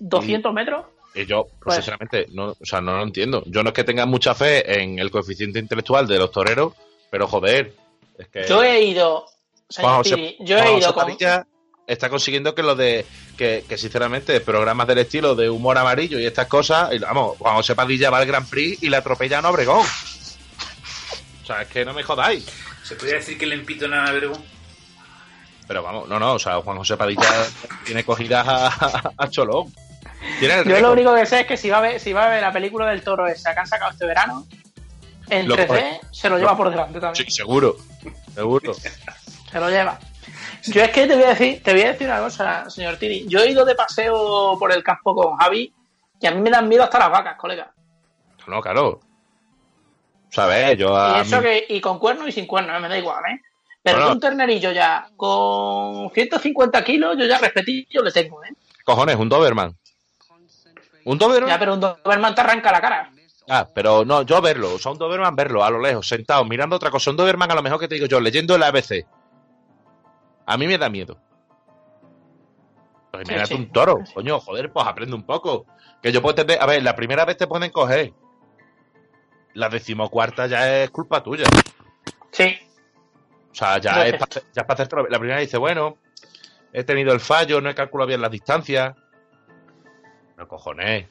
200 metros. Y yo, pues, Pues- sinceramente, no, o sea, no lo entiendo. Yo no es que tenga mucha fe en el coeficiente intelectual de los toreros, pero joder, es que Yo he ido, señor Juan José- Tiri, yo Juan he José ido con... Padilla está consiguiendo que lo de que, que sinceramente programas del estilo de humor amarillo y estas cosas, y, vamos, Juan José Padilla va al Grand Prix y la atropella a Obregón. O sea, es que no me jodáis. ¿Se podría decir que le empito a Vergón? Pero vamos, no, no, o sea, Juan José Padilla tiene cogidas a, a Cholón. Yo lo único que sé es que si va a ver, si va a ver la película del toro esa que han sacado este verano, en Lo 3D coge. se lo lleva por delante también. Sí, seguro. Seguro. Se lo lleva. Yo es que te voy a decir, te voy a decir una cosa, señor Tiri. Yo he ido de paseo por el campo con Javi y a mí me dan miedo hasta las vacas, colega. No, claro. ¿Sabes? Yo a y eso mí- que, y con cuernos y sin cuernos, eh, me da igual, ¿eh? Pero Bueno. un ternerillo ya con 150 kilos, yo ya respetillo le tengo, ¿eh? cojones, un Doberman. ¿Un Doberman? Ya, pero un Doberman te arranca la cara. Ah, pero no, yo verlo, o sea, un Doberman verlo a lo lejos, sentado, mirando otra cosa. Un Doberman a lo mejor que te digo yo, leyendo el ABC. A mí me da miedo. Pues Sí, imagínate sí. un toro, coño, joder, pues aprende un poco. Que yo puedo entender, a ver, la primera vez te pueden coger. La decimocuarta ya es culpa tuya. Sí. O sea, ya es, ya para hacerte La primera dice, bueno, he tenido el fallo, no he calculado bien las distancias. No cojones.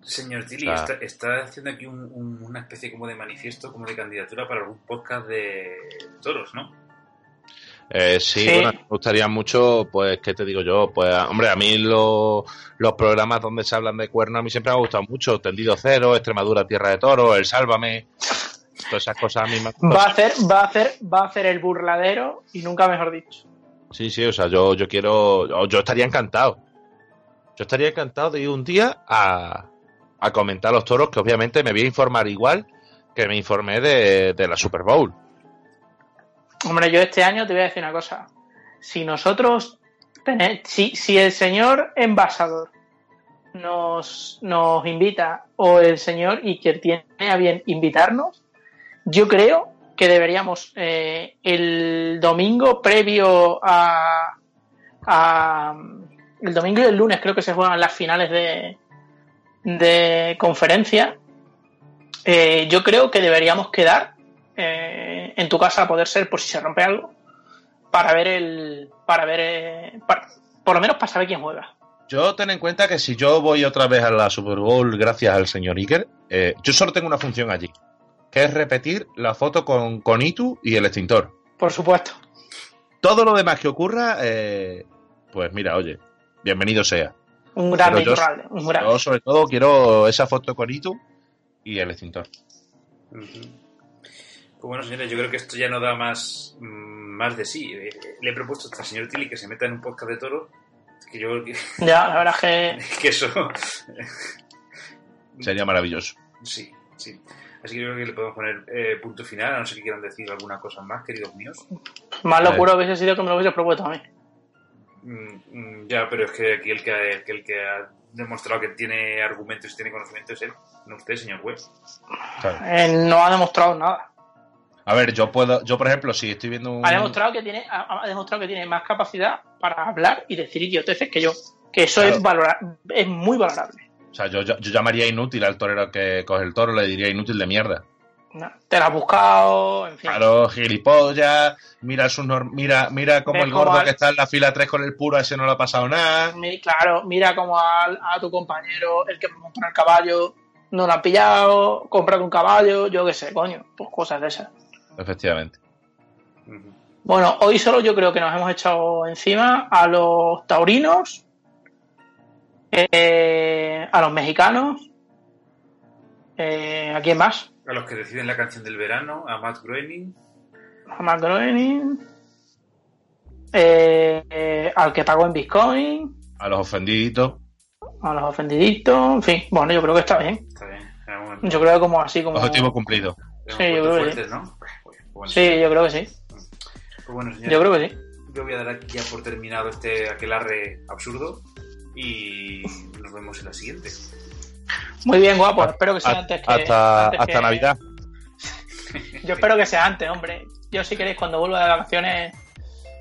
Señor Tilly, está, está haciendo aquí un- un- una especie como de manifiesto, como de candidatura para algún podcast de toros, ¿no? Eh, sí, Sí. bueno, me gustaría mucho, pues, ¿qué te digo yo? Pues, hombre, a mí lo- los programas donde se hablan de cuernos a mí siempre me han gustado mucho. Tendido Cero, Extremadura, Tierra de Toro, El Sálvame. Todas esas cosas a mí me Va a hacer, va a hacer, va a hacer el burladero y nunca mejor dicho. Sí, sí, o sea, yo, yo quiero, yo, yo estaría encantado. Yo estaría encantado de ir un día a, a comentar los toros, que obviamente me voy a informar igual que me informé de, de la Super Bowl. Hombre, yo este año te voy a decir una cosa. Si nosotros si, si el señor envasador nos, nos invita o el señor Iker tiene a bien invitarnos, yo creo que deberíamos eh, el domingo previo a, a- el domingo y el lunes creo que se juegan las finales de, de conferencia. Eh, yo creo que deberíamos quedar eh, en tu casa a poder ser por si se rompe algo para ver el para ver eh, para- por lo menos para saber quién juega Yo ten en cuenta que si yo voy otra vez a la Super Bowl gracias al señor Iker, eh, yo solo tengo una función allí, que es repetir la foto con, con Itu y el extintor. Por supuesto. Todo lo demás que ocurra, eh, pues mira, oye, bienvenido sea. Un grande, Pero yo- un grande. Yo sobre todo quiero esa foto con Itu y el extintor. Bueno, señores, yo creo que esto ya no da más, mm, más de sí. Eh, Le he propuesto al señor Tilly que se meta en un podcast de toro. Que yo creo que, Ya, la verdad es que que eso. Sería maravilloso. Sí, sí. Así que yo creo que le podemos poner eh, punto final, a no ser que quieran decir alguna cosa más, queridos míos. más Eh. locura hubiese sido que me lo hubiese propuesto a mí. Mm, mm, ya, pero es que aquí el que, ha, que el que ha demostrado que tiene argumentos y tiene conocimiento es él, no usted, señor Webb. Claro. Él no ha demostrado nada. A ver, yo puedo, yo por ejemplo, si estoy viendo un... Ha demostrado que tiene, ha, demostrado que tiene más capacidad para hablar y decir idioteces que yo. Que eso Claro. es valora- es muy valorable. O sea, yo, yo, yo llamaría inútil al torero que coge el toro, le diría inútil de mierda. No, Te la has buscado, en fin. Claro, gilipollas, mira sus mira, mira como el gordo al- que está en la fila 3 con el puro, a ese no le ha pasado nada. Claro, mira como al- a, tu compañero, el que montó el caballo, no lo han pillado, comprado un caballo, yo qué sé, coño, pues cosas de esas. Efectivamente. Bueno, hoy solo yo creo que nos hemos echado encima a los taurinos, eh, a los mexicanos, eh, ¿a quién más? A los que deciden la canción del verano, a Matt Groening, A Mark Groening, eh, eh, al que pagó en Bitcoin, A los ofendiditos. a los ofendiditos, en fin, bueno, yo creo que está bien. está bien. hemos- Yo creo que como así como... Objetivo cumplido. Sí, yo creo que ¿no? Pues bueno, Sí, yo creo que sí. pues bueno, señores, Yo creo que sí. yo voy a dar aquí ya por terminado este aquelarre absurdo y nos vemos en la siguiente. Muy bien, guapo. Espero que sea antes que... hasta antes hasta que- Navidad. Yo espero que sea antes, hombre. Yo si queréis cuando vuelva de vacaciones...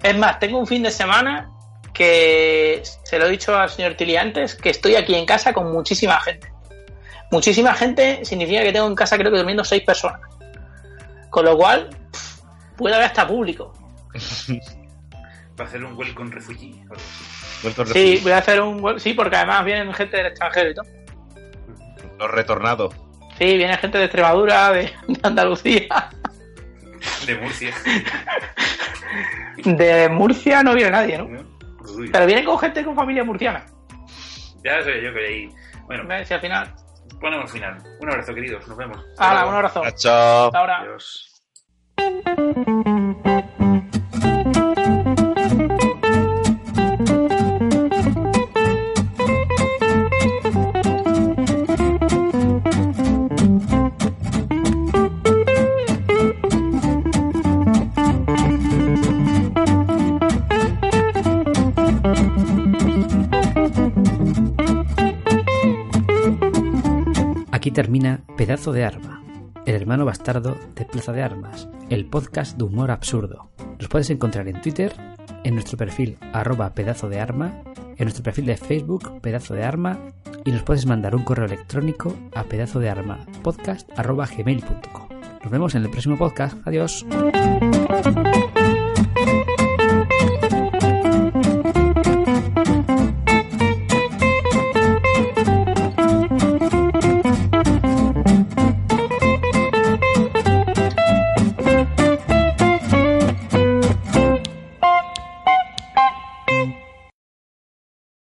Es más, tengo un fin de semana que se lo he dicho al señor Tili antes, que estoy aquí en casa con muchísima gente. Muchísima gente significa que tengo en casa creo que durmiendo seis personas. Con lo cual, puede haber hasta público. Para hacer un welcome refugee. Sí, voy a hacer un... Sí, porque además vienen gente del extranjero y todo. Los retornados. Sí, viene gente de Extremadura, de, de Andalucía. De Murcia. De Murcia no viene nadie, ¿no? Uy, Pero vienen con gente con familia murciana. ya sé yo que ahí. Bueno. Si al final. Ponemos final. Un abrazo, queridos. Nos vemos. Hala, un abrazo. Chao. Hasta ahora. Adiós. Aquí termina Pedazo de Arma, el hermano bastardo de Plaza de Armas, el podcast de humor absurdo. Nos puedes encontrar en Twitter, en nuestro perfil arroba pedazo de arma, en nuestro perfil de Facebook pedazo de arma y nos puedes mandar un correo electrónico a pedazo de arma podcast arroba gmail.com. Nos vemos en el próximo podcast. Adiós.